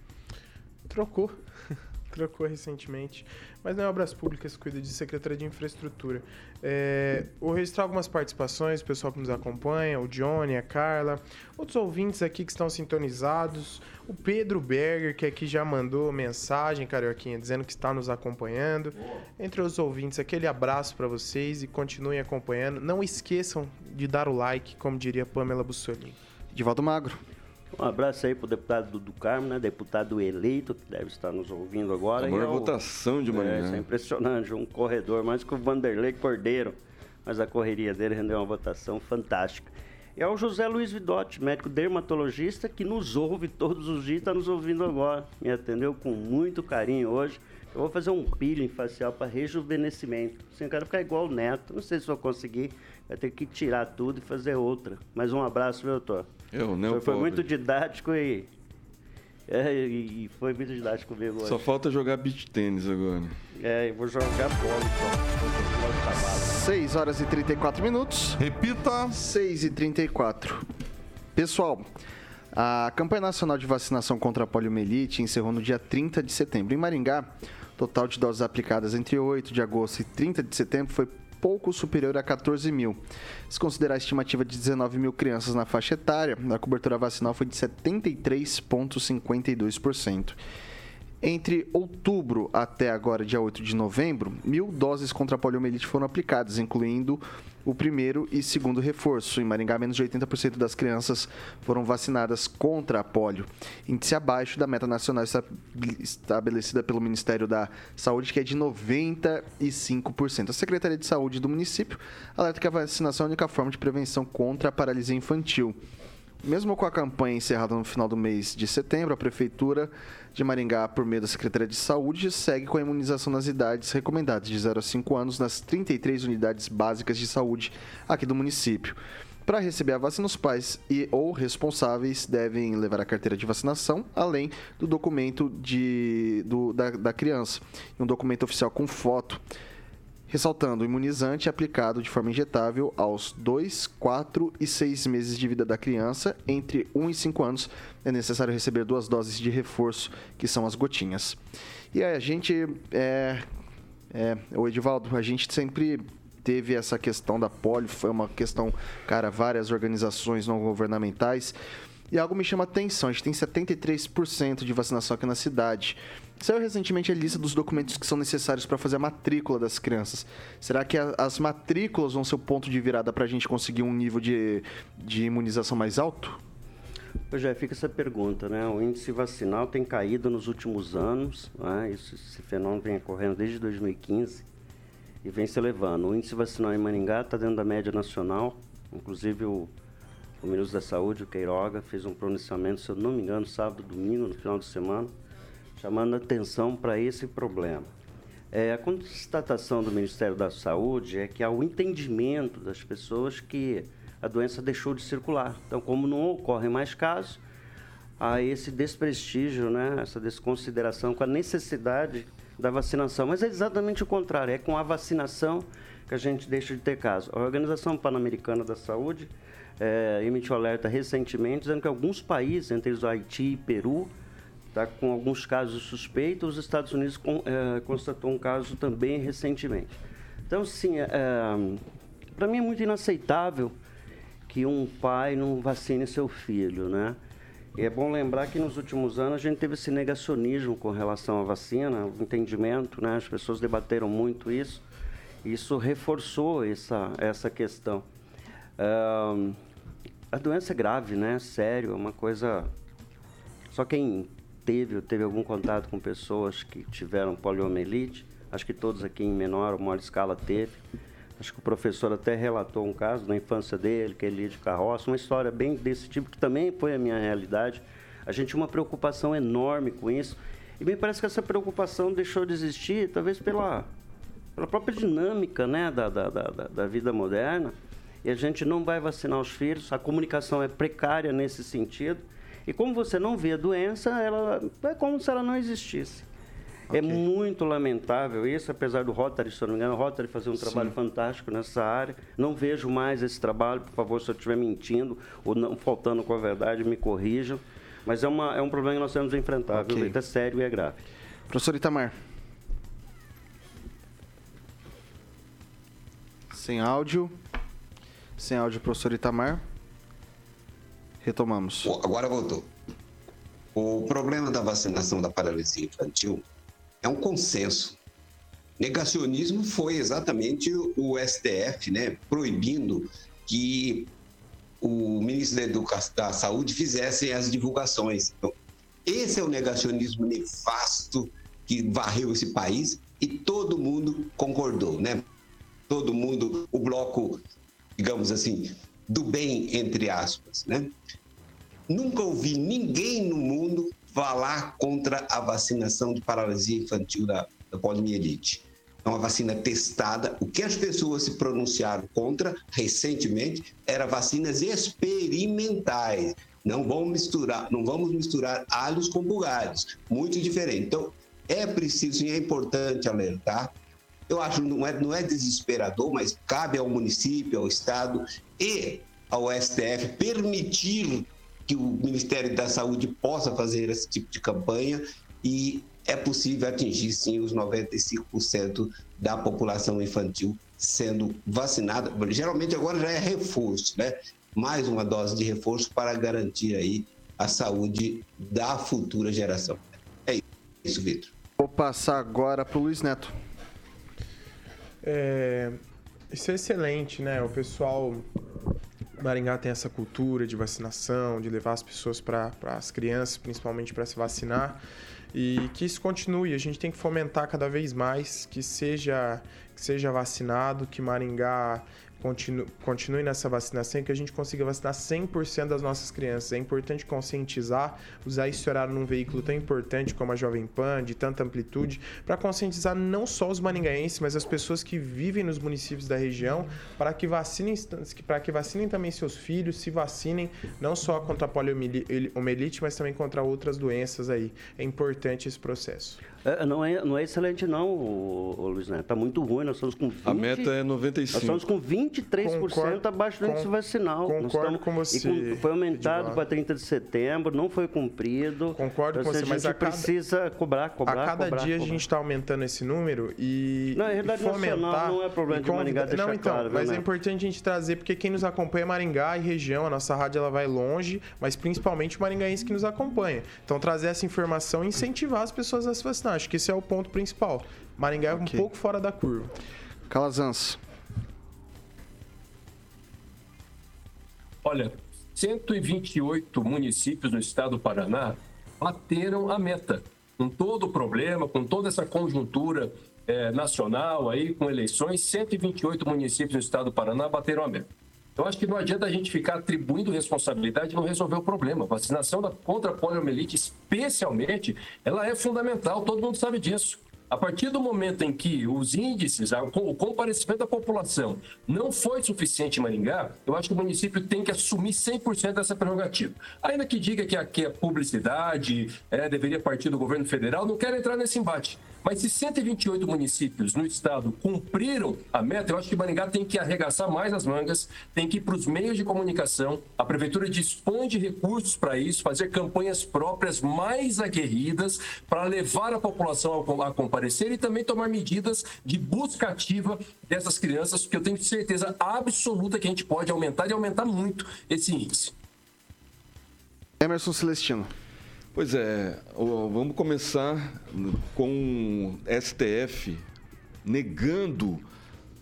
Trocou. <laughs> Trocou recentemente. Mas não é obras públicas, cuida de Secretaria de Infraestrutura. É, vou registrar algumas participações, o pessoal que nos acompanha, o Johnny, a Carla, outros ouvintes aqui que estão sintonizados, o Pedro Berger, que aqui já mandou mensagem, Carioquinha, dizendo que está nos acompanhando. Entre os ouvintes, aquele abraço para vocês e continuem acompanhando. Não esqueçam de dar o like, como diria Pamela Bussolini. Divaldo Magro. Um abraço aí pro deputado Dudu Carmo, né? Deputado eleito, que deve estar nos ouvindo agora. A maior ao- votação de É, isso é manhã. impressionante. Um corredor mais que o Vanderlei Cordeiro. Mas a correria dele rendeu uma votação fantástica. E é o José Luiz Vidotti, médico dermatologista, que nos ouve todos os dias, está nos ouvindo agora. Me atendeu com muito carinho hoje. Eu vou fazer um peeling facial para rejuvenescimento. Assim, eu quero ficar igual o Neto. Não sei se vou conseguir. Vai ter que tirar tudo e fazer outra. Mas um abraço, viu, doutor? Eu, né, Foi, foi muito didático e, é, e e foi muito didático comigo hoje. Só falta jogar beach tênis agora. É, eu vou jogar bola só. Vou continuar o cavalo. 6 horas e 34 minutos. Repita. 6 e 34. Pessoal, a campanha nacional de vacinação contra a poliomielite encerrou no dia 30 de setembro. Em Maringá, o total de doses aplicadas entre 8 de agosto e 30 de setembro foi pouco superior a 14 mil. Se considerar a estimativa de 19 mil crianças na faixa etária, a cobertura vacinal foi de 73,52%. Entre outubro até agora, dia 8 de novembro, mil doses contra a poliomielite foram aplicadas, incluindo o primeiro e segundo reforço. Em Maringá, menos de 80% das crianças foram vacinadas contra a polio, índice abaixo da meta nacional estabelecida pelo Ministério da Saúde, que é de 95%. A Secretaria de Saúde do município alerta que a vacinação é a única forma de prevenção contra a paralisia infantil. Mesmo com a campanha encerrada no final do mês de setembro, a Prefeitura de Maringá, por meio da Secretaria de Saúde, segue com a imunização nas idades recomendadas de 0 a 5 anos nas 33 unidades básicas de saúde aqui do município. Para receber a vacina, os pais e ou responsáveis devem levar a carteira de vacinação, além do documento de, do, da, da criança, um documento oficial com foto ressaltando o imunizante aplicado de forma injetável aos 2, 4 e 6 meses de vida da criança. Entre 1 e 5 anos é necessário receber duas doses de reforço, que são as gotinhas. E a gente, é, é, o Edivaldo, a gente sempre teve essa questão da polio, foi uma questão, cara, várias organizações não governamentais. E algo me chama atenção, a gente tem 73% de vacinação aqui na cidade. Saiu recentemente a lista dos documentos que são necessários para fazer a matrícula das crianças. Será que a, as matrículas vão ser o ponto de virada para a gente conseguir um nível de, de imunização mais alto? Pois é, fica essa pergunta, né? O índice vacinal tem caído nos últimos anos, né? Isso, esse fenômeno vem ocorrendo desde 2015 e vem se elevando. O índice vacinal em Maringá está dentro da média nacional, inclusive o, o ministro da Saúde, o Queiroga, fez um pronunciamento, se eu não me engano, sábado, domingo, no final de semana, chamando atenção para esse problema. É, a constatação do Ministério da Saúde é que há o entendimento das pessoas que a doença deixou de circular. Então, como não ocorrem mais casos, há esse desprestígio, né, essa desconsideração com a necessidade da vacinação. Mas é exatamente o contrário, é com a vacinação que a gente deixa de ter casos. A Organização Pan-Americana da Saúde é, emitiu alerta recentemente dizendo que alguns países, entre os Haiti e Peru, está com alguns casos suspeitos. Os Estados Unidos é, constatou um caso também recentemente. Então, sim, é, para mim é muito inaceitável que um pai não vacine seu filho, né? E é bom lembrar que nos últimos anos a gente teve esse negacionismo com relação à vacina, o entendimento, né? As pessoas debateram muito isso. Isso reforçou essa, essa questão. a doença é grave, né? Sério, é uma coisa. Só quem teve ou teve algum contato com pessoas que tiveram poliomielite, acho que todos aqui em menor ou maior escala teve. Acho que o professor até relatou um caso na infância dele, que ele ia de carroça, uma história bem desse tipo, que também foi a minha realidade. A gente tinha uma preocupação enorme com isso. E me parece que essa preocupação deixou de existir, talvez pela, pela própria dinâmica né, da, da, da, da vida moderna. E a gente não vai vacinar os filhos, a comunicação é precária nesse sentido. E como você não vê a doença, ela é como se ela não existisse. É okay. É muito lamentável isso, apesar do Rotary, se eu não me engano, o Rotary fazer um Sim. trabalho fantástico nessa área. Não vejo mais esse trabalho, por favor, se eu estiver mentindo ou não faltando com a verdade, me corrijam. Mas é, uma, é um problema que nós temos que enfrentar, okay. viu? É sério e é grave. Professor Itamar. Sem áudio. Sem áudio, professor Itamar. Retomamos. Agora voltou. O problema da vacinação da paralisia infantil é um consenso. Negacionismo foi exatamente o STF, né, proibindo que o ministro da, Educação, da Saúde fizesse as divulgações. Então, esse é o negacionismo nefasto que varreu esse país e todo mundo concordou, né? Todo mundo, o bloco, digamos assim, do bem, entre aspas. Né? Nunca ouvi ninguém no mundo falar contra a vacinação de paralisia infantil da, da poliomielite. É uma vacina testada. O que as pessoas se pronunciaram contra recentemente era vacinas experimentais. Não vamos misturar, não vamos misturar alhos com bugalhos, muito diferente. Então, é preciso e é importante alertar eu acho que não é, não é desesperador, mas cabe ao município, ao Estado e ao STF permitir que o Ministério da Saúde possa fazer esse tipo de campanha e é possível atingir sim os 95% da população infantil sendo vacinada. Geralmente agora já é reforço, né? Mais uma dose de reforço para garantir aí a saúde da futura geração. É isso. Vitor. Vou passar agora pro Luiz Neto. É, isso é excelente, né? O pessoal Maringá tem essa cultura de vacinação, de levar as pessoas para as crianças, principalmente para se vacinar, e que isso continue. A gente tem que fomentar cada vez mais que seja que seja vacinado, que Maringá continue, continue nessa vacinação e que a gente consiga vacinar 100% das nossas crianças. É importante conscientizar, usar esse horário num veículo tão importante como a Jovem Pan, de tanta amplitude, para conscientizar não só os maringaenses, mas as pessoas que vivem nos municípios da região, para que vacinem, para que vacinem também seus filhos, se vacinem não só contra a poliomielite, mas também contra outras doenças aí. É importante esse processo. É, não, é, não é excelente, não, o, o Luiz Neto. Está muito ruim. Nós estamos com 20, A meta é 95%. Nós estamos com 23% concordo, abaixo do índice vacinal. Concordo estamos, com você. Com, foi aumentado para 30 de setembro, não foi cumprido. Concordo com você, mas a gente precisa cobrar, cobrar, A cada cobrar, dia cobrar. a gente está aumentando esse número e. Não, a realidade e fomentar, nacional não é problema de Maringá deixar Não, então, claro, mas né? é importante a gente trazer, porque quem nos acompanha é Maringá e região, a nossa rádio ela vai longe, mas principalmente o maringaense que nos acompanha. Então, trazer essa informação e incentivar as pessoas a se vacinar. Acho que esse é o ponto principal. Maringá é um pouco fora da curva. Calazans. Olha, 128 municípios no estado do Paraná bateram a meta. Com todo o problema, com toda essa conjuntura eh, nacional aí, com eleições, 128 municípios no estado do Paraná bateram a meta. Eu acho que não adianta a gente ficar atribuindo responsabilidade e não resolver o problema. A vacinação contra a poliomielite, especialmente, ela é fundamental, todo mundo sabe disso. A partir do momento em que os índices, a- o comparecimento da população não foi suficiente em Maringá, eu acho que o município tem que assumir 100% dessa prerrogativa. Ainda que diga que aqui é publicidade, é, deveria partir do governo federal, não quero entrar nesse embate. Mas se 128 municípios no estado cumpriram a meta, eu acho que Maringá tem que arregaçar mais as mangas, tem que ir para os meios de comunicação. A prefeitura dispõe de recursos para isso, fazer campanhas próprias mais aguerridas para levar a população a comparecer e também tomar medidas de busca ativa dessas crianças, porque eu tenho certeza absoluta que a gente pode aumentar e aumentar muito esse índice. Emerson Celestino. Pois é, vamos começar com o STF negando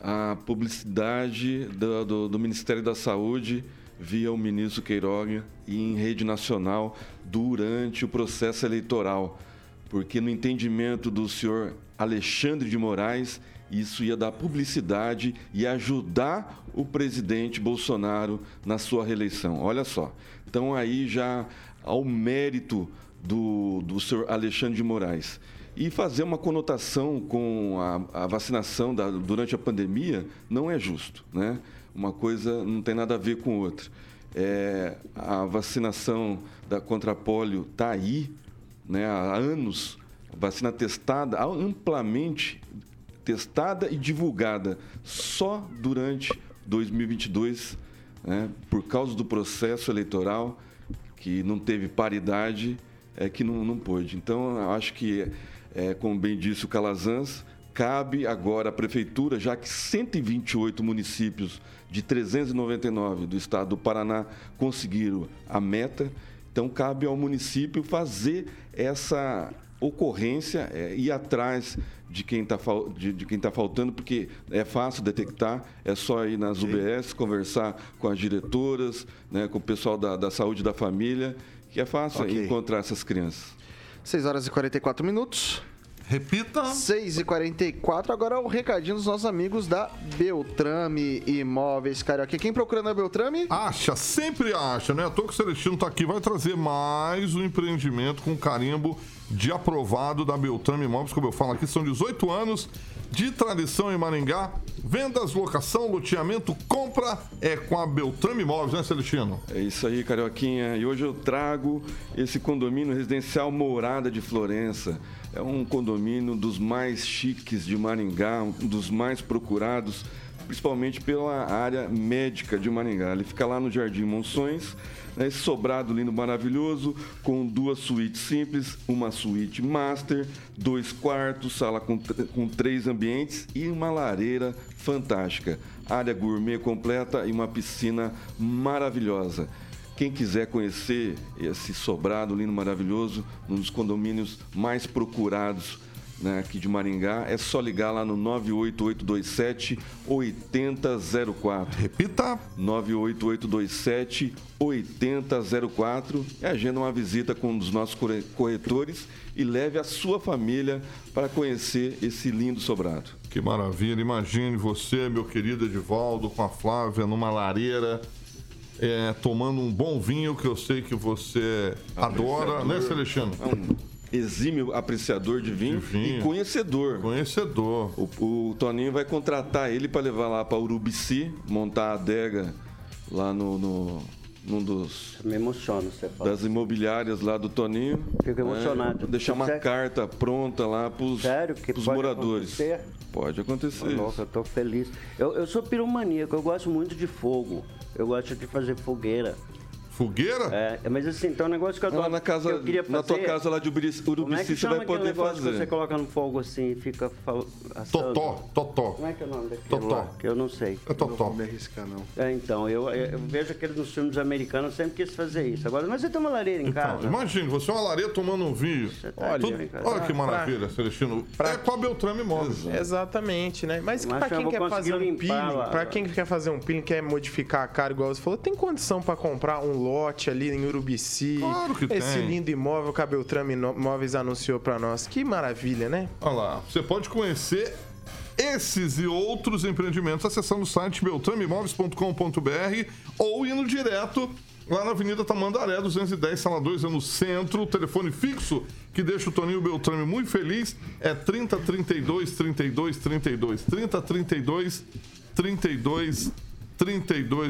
a publicidade do, do- do Ministério da Saúde via o ministro Queiroga e em rede nacional durante o processo eleitoral. Porque no entendimento do senhor Alexandre de Moraes, isso ia dar publicidade e ajudar o presidente Bolsonaro na sua reeleição. Olha só. Então aí já ao mérito do, do senhor Alexandre de Moraes. E fazer uma conotação com a, a vacinação da- durante a pandemia não é justo, né? Uma coisa não tem nada a ver com outra. É, a vacinação da, contra a polio está aí, né, há anos, vacina testada, amplamente testada e divulgada só durante 2022, né, por causa do processo eleitoral, que não teve paridade, é que não, não pôde. Então, acho que, é, como bem disse o Calazans, cabe agora à Prefeitura, já que 128 municípios de 399 do estado do Paraná conseguiram a meta, então cabe ao município fazer essa ocorrência, é, ir atrás de quem está de, de quem tá faltando, porque é fácil detectar, é só ir nas UBS, conversar com as diretoras, né, com o pessoal da, da saúde da família, que é fácil Ok. encontrar essas crianças. 6 horas e 44 minutos. Repita. 6 e 44 agora o recadinho dos nossos amigos da Beltrame Imóveis Carioca. Quem procura na Beltrame? Acha, sempre acha, né? A Toco Celestino tá aqui, vai trazer mais um empreendimento com carimbo de aprovado da Beltrame Imóveis, como eu falo aqui, são 18 anos de tradição em Maringá. Vendas, locação, loteamento, compra é com a Beltrame Imóveis, né, Celestino? É isso aí, Carioquinha. E hoje eu trago esse condomínio residencial Morada de Florença. É um condomínio dos mais chiques de Maringá, um dos mais procurados, principalmente pela área médica de Maringá. Ele fica lá no Jardim Monções, né, esse sobrado lindo, maravilhoso, com duas suítes simples, uma suíte master, dois quartos, sala com, com três ambientes e uma lareira fantástica. Área gourmet completa e uma piscina maravilhosa. Quem quiser conhecer esse sobrado lindo, maravilhoso, um dos condomínios mais procurados né, aqui de Maringá, é só ligar lá no 98827 8004. Repita: 98827 8004 e agenda uma visita com um dos nossos corre- corretores e leve a sua família para conhecer esse lindo sobrado. Que maravilha. Imagine você, meu querido Edivaldo, com a Flávia numa lareira, é, tomando um bom vinho que eu sei que você adora, né, Celestino? É um exímio apreciador de vinho, vinho. e conhecedor. Conhecedor. O, o Toninho vai contratar ele para levar lá para Urubici, montar a adega lá no, no num dos Me emociona você fala. das imobiliárias lá do Toninho. Fico emocionado. Deixar uma Sério? carta pronta lá para os Sério que pode moradores. acontecer? Pode acontecer. Nossa, eu tô feliz. Eu, eu sou piromaníaco, eu gosto muito de fogo. Eu gosto de fazer fogueira. Fogueira? É, mas assim, então é um negócio que eu, tô, Lá na casa, que eu queria fazer. na tua casa lá de Urubici, Como é que você chama vai aquele poder negócio que fazer. você coloca no fogo assim e fica fal- assando? Totó, totó. Como é que é o nome daquele Totó. lá? Que eu não sei. É totó. Não me arriscar, não. É, então, eu, eu vejo aqueles nos filmes americanos, sempre quis fazer isso. Agora, mas você tem uma lareira em Então, casa? imagine, você é uma lareira tomando um vinho. tá Tudo- ali, cara. olha que Pra- maravilha, Celestino. É com a Beltrame Imóveis. Exatamente, né? Mas Mas pra quem vou quer fazer um peeling, lá. pra quem quer fazer um peeling, quer modificar a cara, igual você falou, tem condição pra comprar um lote ali em Urubici. Claro que Esse tem. lindo imóvel que a Beltrame Imóveis anunciou pra nós. Que maravilha, né? Olha lá, você pode conhecer esses e outros empreendimentos acessando o site beltrameimóveis.com.br ou indo direto lá na Avenida Tamandaré, 210, sala 2, é no centro. O telefone fixo que deixa o Toninho Beltrame muito feliz é 30 32 32 32. 30 32 32 32,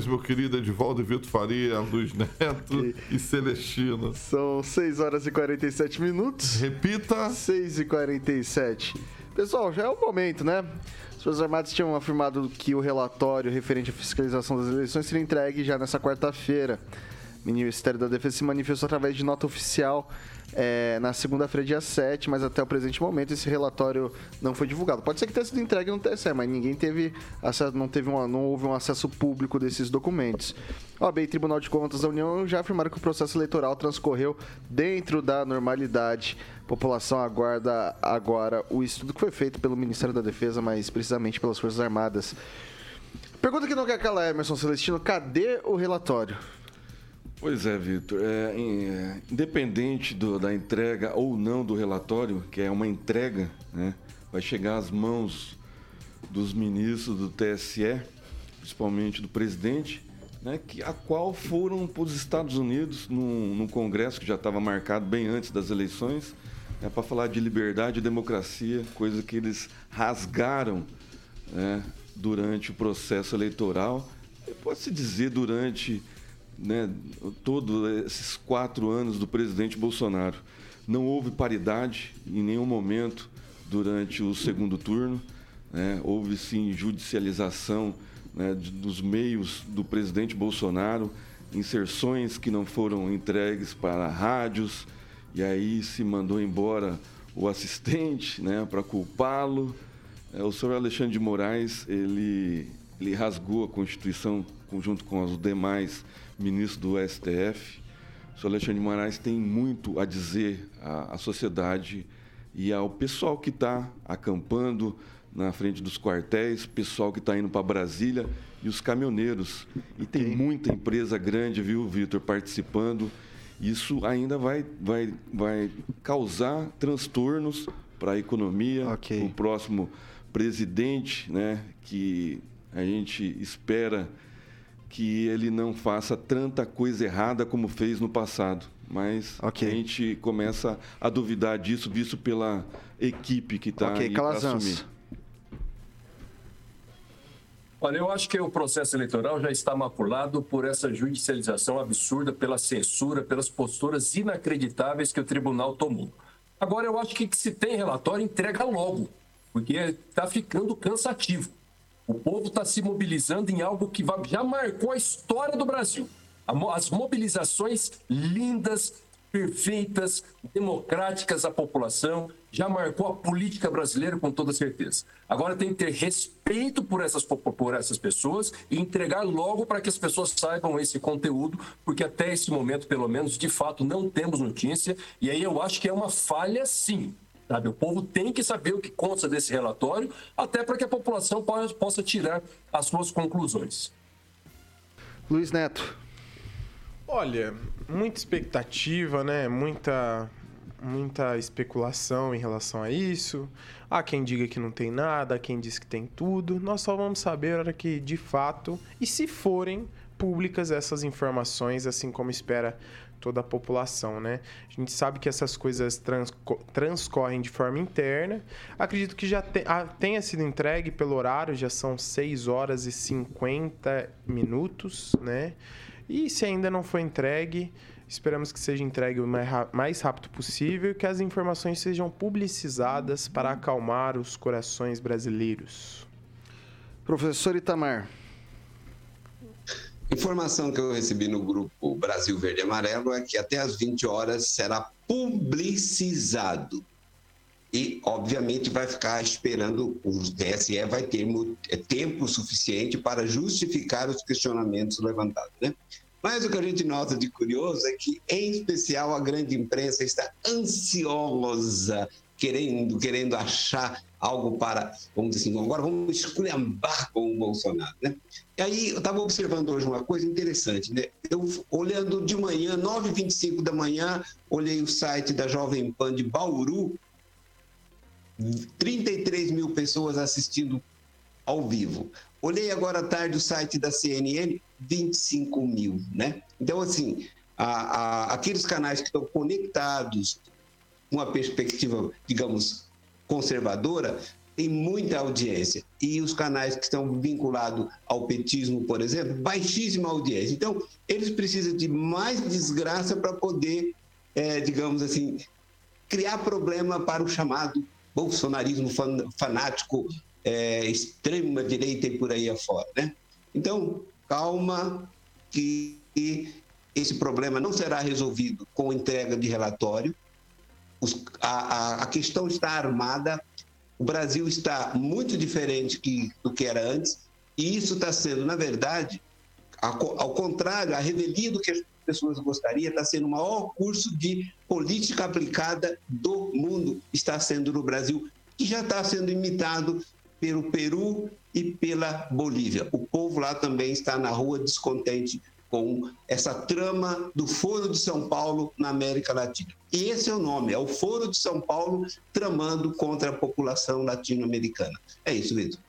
meu querido Edivaldo e Vitor Faria, Luiz Neto e Celestino. São 6 horas e 47 minutos. Repita. 6 e 47. Pessoal, já é o momento, né? As Forças Armadas tinham afirmado que o relatório referente à fiscalização das eleições seria entregue já nessa quarta-feira. O Ministério da Defesa se manifestou através de nota oficial eh, na segunda-feira, dia 7, mas até o presente momento esse relatório não foi divulgado. Pode ser que tenha sido entregue no TSE, mas ninguém teve acesso, não, teve uma, não houve um acesso público desses documentos. OAB e Tribunal de Contas da União já afirmaram que o processo eleitoral transcorreu dentro da normalidade. A população aguarda agora o estudo que foi feito pelo Ministério da Defesa, mas precisamente pelas Forças Armadas. Pergunta que não quer calar, Emerson Celestino, cadê o relatório? Pois é, Vitor. É, é, independente do- da entrega ou não do relatório, que é uma entrega, né, vai chegar às mãos dos ministros do TSE, principalmente do presidente, né, que, a qual foram para os Estados Unidos num, num congresso que já estava marcado bem antes das eleições, né, para falar de liberdade e democracia, coisa que eles rasgaram né, durante o processo eleitoral. Pode-se dizer durante né, todos esses quatro anos do presidente Bolsonaro. Não houve paridade em nenhum momento durante o segundo turno. né, houve sim judicialização né, dos meios do presidente Bolsonaro, inserções que não foram entregues para rádios, e aí se mandou embora o assistente né, para culpá-lo. É, o senhor Alexandre de Moraes, ele, ele rasgou a Constituição junto com os demais ministros do STF. O senhor Alexandre de Moraes tem muito a dizer à, à sociedade e ao pessoal que está acampando na frente dos quartéis, pessoal que está indo para Brasília e os caminhoneiros. E tem muita empresa grande, viu, Vitor, participando. Isso ainda vai, vai, vai causar transtornos para a economia, Ok. o próximo presidente, né, que a gente espera que ele não faça tanta coisa errada como fez no passado. Mas Ok. a gente começa a duvidar disso, visto pela equipe que está Ok, aí para assumir. Olha, eu acho que o processo eleitoral já está maculado por essa judicialização absurda, pela censura, pelas posturas inacreditáveis que o tribunal tomou. Agora, eu acho que se tem relatório, entrega logo, porque está ficando cansativo. O povo está se mobilizando em algo que já marcou a história do Brasil. As mobilizações lindas, perfeitas, democráticas à população, já marcou a política brasileira com toda certeza. Agora tem que ter respeito por essas, por essas pessoas e entregar logo para que as pessoas saibam esse conteúdo, porque até esse momento, pelo menos, de fato, não temos notícia. E aí eu acho que é uma falha, sim. Sabe? O povo tem que saber o que consta desse relatório, até para que a população possa tirar as suas conclusões. Luiz Neto. Olha, muita expectativa, né? Muita, muita especulação em relação a isso. Há quem diga que não tem nada, há quem diz que tem tudo. Nós só vamos saber a hora que, de fato, e se forem públicas essas informações, assim como espera toda a população, né? A gente sabe que essas coisas trans, transcorrem de forma interna. Acredito que já te, a, tenha sido entregue pelo horário, já são 6 horas e 50 minutos, né? E se ainda não foi entregue, esperamos que seja entregue o mais rápido possível e que as informações sejam publicizadas para acalmar os corações brasileiros. Professor Itamar. Informação que eu recebi no grupo Brasil Verde e Amarelo é que até às 20 horas será publicizado. E, obviamente, vai ficar esperando, o TSE vai ter é, tempo suficiente para justificar os questionamentos levantados. Né? Mas o que a gente nota de curioso é que, em especial, a grande imprensa está ansiosa, querendo, querendo achar algo para, vamos dizer assim, agora vamos esculhambar com o Bolsonaro, né? E aí eu estava observando hoje uma coisa interessante, né? Eu olhando de manhã, 9h25 da manhã, olhei o site da Jovem Pan de Bauru, 33 mil pessoas assistindo ao vivo. Olhei agora à tarde o site da CNN, 25 mil, né? Então, assim, a, a, aqueles canais que estão conectados uma perspectiva, digamos, conservadora, tem muita audiência. E os canais que estão vinculados ao petismo, por exemplo, baixíssima audiência. Então, eles precisam de mais desgraça para poder, é, digamos assim, criar problema para o chamado bolsonarismo fanático, é, extrema direita e por aí afora. Né? Então, calma, que esse problema não será resolvido com entrega de relatório. Os, a, a, questão está armada, o Brasil está muito diferente que, do que era antes, e isso está sendo, na verdade, ao, ao contrário, a revelia do que as pessoas gostariam, está sendo o maior curso de política aplicada do mundo, está sendo no Brasil, que já está sendo imitado pelo Peru e pela Bolívia. O povo lá também está na rua descontente com essa trama do Foro de São Paulo na América Latina. E esse é o nome, é o Foro de São Paulo tramando contra a população latino-americana. É isso, Vitor.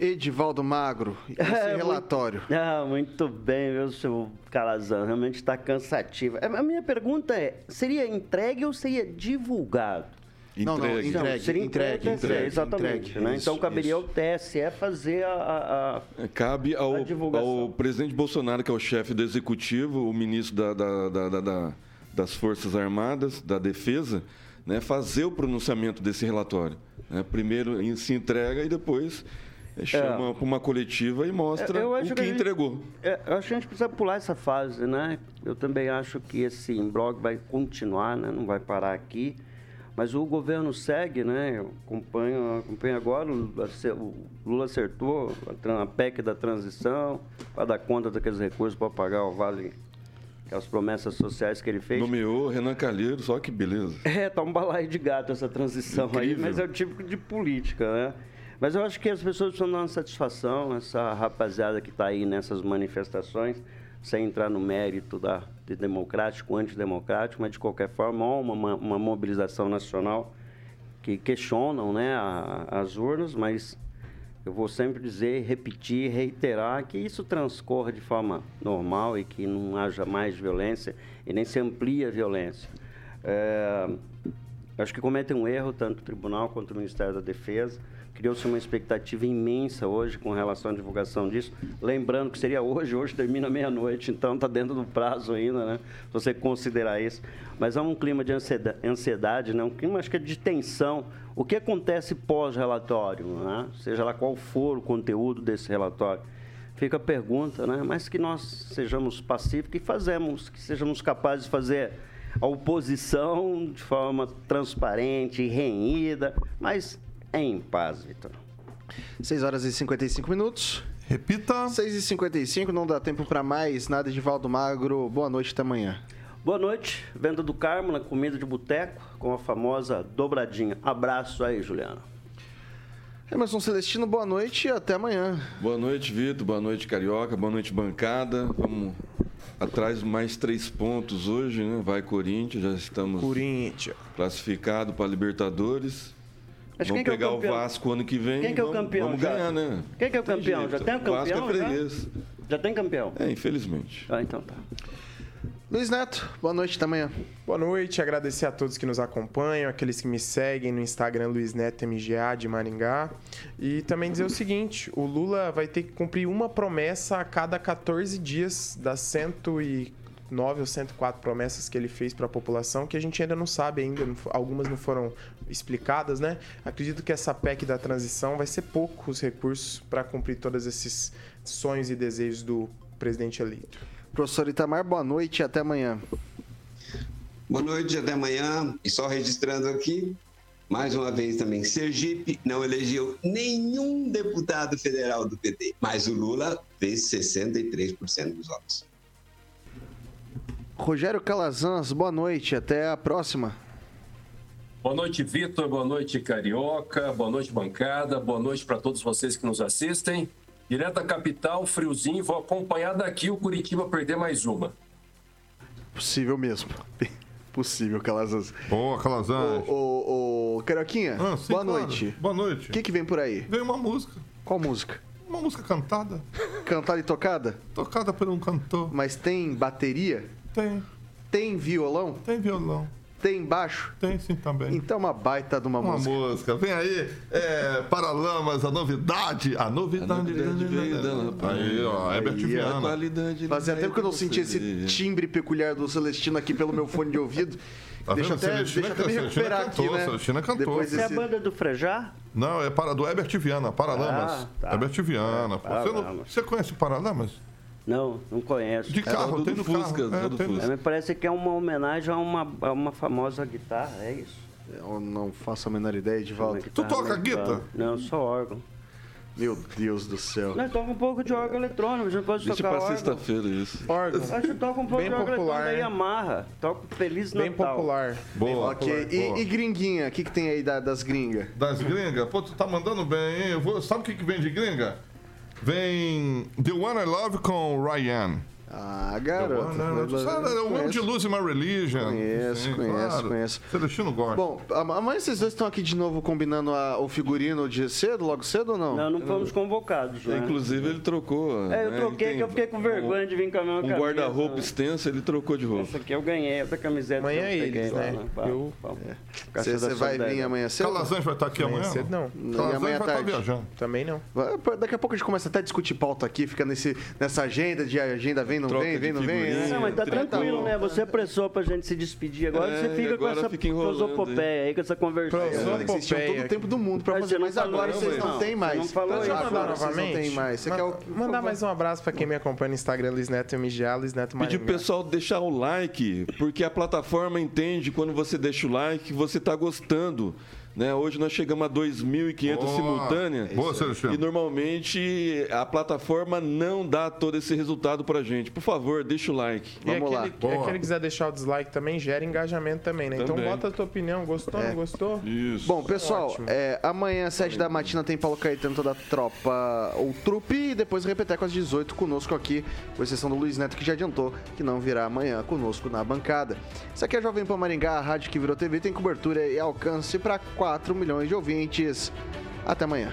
Edivaldo Magro, esse é, relatório. Muito, ah, muito bem, meu seu Calazan, realmente está cansativo. A minha pergunta é, seria entregue ou seria divulgado? Não, não, entregue, então, seria entregue, entregue, entregue exatamente. Entregue, né? Isso, então caberia ao TSE fazer a, a, a Cabe ao, a ao presidente Bolsonaro, que é o chefe do executivo, o ministro da, da, da, da, das Forças Armadas, da Defesa, né, fazer o pronunciamento desse relatório. Né? Primeiro se entrega e depois chama é. para uma coletiva e mostra o que, que gente, entregou. É, eu acho que a gente precisa pular essa fase, né? Eu também acho que esse blog vai continuar, né? não vai parar aqui. Mas o governo segue, né? Acompanha, acompanha agora, o Lula acertou a PEC da transição para dar conta daqueles recursos para pagar o Vale aquelas promessas sociais que ele fez. Nomeou Renan Calheiro, só que beleza. <laughs> É, tá um balaio de gato essa transição Incrível. aí, mas é o tipo de política, né? Mas eu acho que as pessoas precisam dar uma satisfação, essa rapaziada que está aí nessas manifestações, sem entrar no mérito da, de democrático, antidemocrático, mas de qualquer forma, há uma, uma mobilização nacional que questionam né, a, as urnas, mas eu vou sempre dizer, repetir, reiterar que isso transcorra de forma normal e que não haja mais violência e nem se amplie a violência. É, acho que cometem um erro tanto o tribunal quanto o Ministério da Defesa Criou-se uma expectativa imensa hoje com relação à divulgação disso. Lembrando que seria hoje, hoje termina meia-noite, então está dentro do prazo ainda, né? Se você considerar isso. Mas há um clima de ansiedade, né? um clima, acho que é de tensão. O que acontece pós-relatório, né? seja lá qual for o conteúdo desse relatório? Fica a pergunta, né? Mas que nós sejamos pacíficos e fazemos, que sejamos capazes de fazer a oposição de forma transparente, renhida, mas em paz, Vitor. 6 horas e 55 minutos. Repita. 6 e 55 não dá tempo para mais nada de Valdo Magro. Boa noite, até amanhã. Boa noite, venda do Carmo na comida de boteco com a famosa dobradinha. Abraço aí, Juliano. Emerson Celestino, boa noite e até amanhã. Boa noite, Vitor. Boa noite, Carioca. Boa noite, bancada. Vamos atrás mais três pontos hoje, né? Vai Corinthians, já estamos Corinthians. classificados para Libertadores. Mas vamos quem que é o pegar o? Vasco ano que vem. Quem que é o vamos, campeão Vamos já? ganhar, né? Quem que é o campeão? Já tem o campeão? Vasco é já? freguês. Já tem campeão? É, infelizmente. Ah, então tá. Luiz Neto, boa noite, até amanhã. Boa noite, agradecer a todos que nos acompanham, aqueles que me seguem no Instagram Luiz Neto MGA de Maringá. E também dizer o seguinte: o Lula vai ter que cumprir uma promessa a cada 14 dias das 109 ou 104 promessas que ele fez para a população, que a gente ainda não sabe ainda, algumas não foram explicadas, né? Acredito que essa PEC da transição vai ser pouco os recursos para cumprir todos esses sonhos e desejos do presidente eleito. Professor Itamar, boa noite e até amanhã. Boa noite, até amanhã. E só registrando aqui, mais uma vez também, Sergipe não elegeu nenhum deputado federal do PT, mas o Lula fez 63% dos votos. Rogério Calazans, boa noite, até a próxima. Boa noite, Vitor. Boa noite, Carioca. Boa noite, bancada. Boa noite para todos vocês que nos assistem. Direto da capital, friozinho. Vou acompanhar daqui o Curitiba perder mais uma. Possível mesmo. <laughs> Possível, Calazans. Boa, Calazans. Ô, ô, ô, Carioquinha, Ah, sim, boa claro. noite. Boa noite. O que, que vem por aí? Veio uma música. Qual música? Uma música cantada. Cantada e tocada? Tocada por um cantor. Mas tem bateria? Tem. Tem violão? Tem violão. Tem baixo? Tem sim também. Então uma baita de uma, Uma música. música. Vem aí, é, Paralamas, a novidade. A novidade. A novidade veio da Aí, ó, Herbert Viana. Qualidade Fazia tempo que eu não de senti você. esse timbre peculiar do Celestino aqui pelo meu fone de ouvido. <laughs> Tá deixa vendo? até, Celestina deixa até me Celestina recuperar cantou, aqui, né? Celestina cantou. Depois Você é a desse... banda do Frejá? Não, é para, do Herbert Viana, Paralamas. Ah, tá. Herbert Viana. pô. Você, não- você conhece o Paralamas? Não, não conheço. De É, carro, do- tem do no carro. Fusca, É, do tem no- Fusca. É, me parece que é uma homenagem a uma, a uma famosa guitarra, é isso? Eu não faço a menor ideia, Edivaldo. guitarra toca guitarra? Não, só órgão. Meu Deus do céu. Nós toca um pouco de órgão eletrônico, a gente pode Deixa tocar pra órgão. sexta-feira isso. Órgão. A gente toca um pouco Bem de órgão popular, eletrônico da né? Yamaha. Toca Feliz Natal. Bem popular. Boa. Ok, boa. e, e gringuinha? O que, que tem aí da- das gringas? Das gringas? Pô, tu tá mandando bem, hein? Eu vou... Sabe o que, que vem de gringa? Vem The One I Love com Ryan. Ah, garoto. Tu sabe, é o One de Lose My Religion. Conheço, Sim, conheço, claro. conheço. Celestino gosta. Bom, amanhã vocês dois estão aqui de novo combinando a- o figurino de cedo, logo cedo ou não? Não, não fomos convocados, né? Inclusive, ele trocou. É, eu né? troquei Ele que eu fiquei com vergonha de vir com a mesma Um camisa, guarda-roupa né? extenso, ele trocou de roupa. Essa aqui eu ganhei, essa camiseta Amanhã que eu é peguei eles, lá, né? Eu-. Você da vai vir amanhã cedo? Calazans vai estar aqui Amanhã amanhã? cedo, não. E Calazans amanhã vai estar tarde? viajando. Também não. Daqui a pouco a gente começa até a discutir pauta aqui, fica nesse, nessa agenda de agenda vem, não Troca vem, vem, não vem, né? Não, mas tá tranquilo, né? Você apressou pra gente se despedir. Agora É, você fica com essa prosopopeia aí, com essa conversa. Proso- Vocês tinham todo o tempo do mundo pra Mas fazer, mas agora vocês não têm mais. Não falou isso, agora não. vocês não novamente. têm mais. Você quer. Mandar mais um abraço pra quem me acompanha no Instagram, Luiz Neto MGA, Luiz Neto Pedir Maringá. pro pessoal deixar o like, porque a plataforma entende quando você deixa o like que você está gostando. Né? Hoje nós chegamos a 2.500 Boa. simultâneas. Boa. E normalmente a plataforma não dá todo esse resultado pra gente. Por favor, deixa o like. E Vamos lá. aquele, Boa. aquele que quiser deixar o dislike também gera engajamento também, né? Então Também. bota a tua opinião, gostou, não gostou? Isso. Bom, pessoal, é, amanhã, às 7 da matina, tem Paulo Caetano, toda a tropa, ou trupe, e depois Repeteco às 18 conosco aqui, com exceção do Luiz Neto, que já adiantou que não virá amanhã conosco na bancada. Isso aqui é Jovem Pan Maringá, a rádio que virou TV, tem cobertura e alcance para 4 milhões de ouvintes. Até amanhã.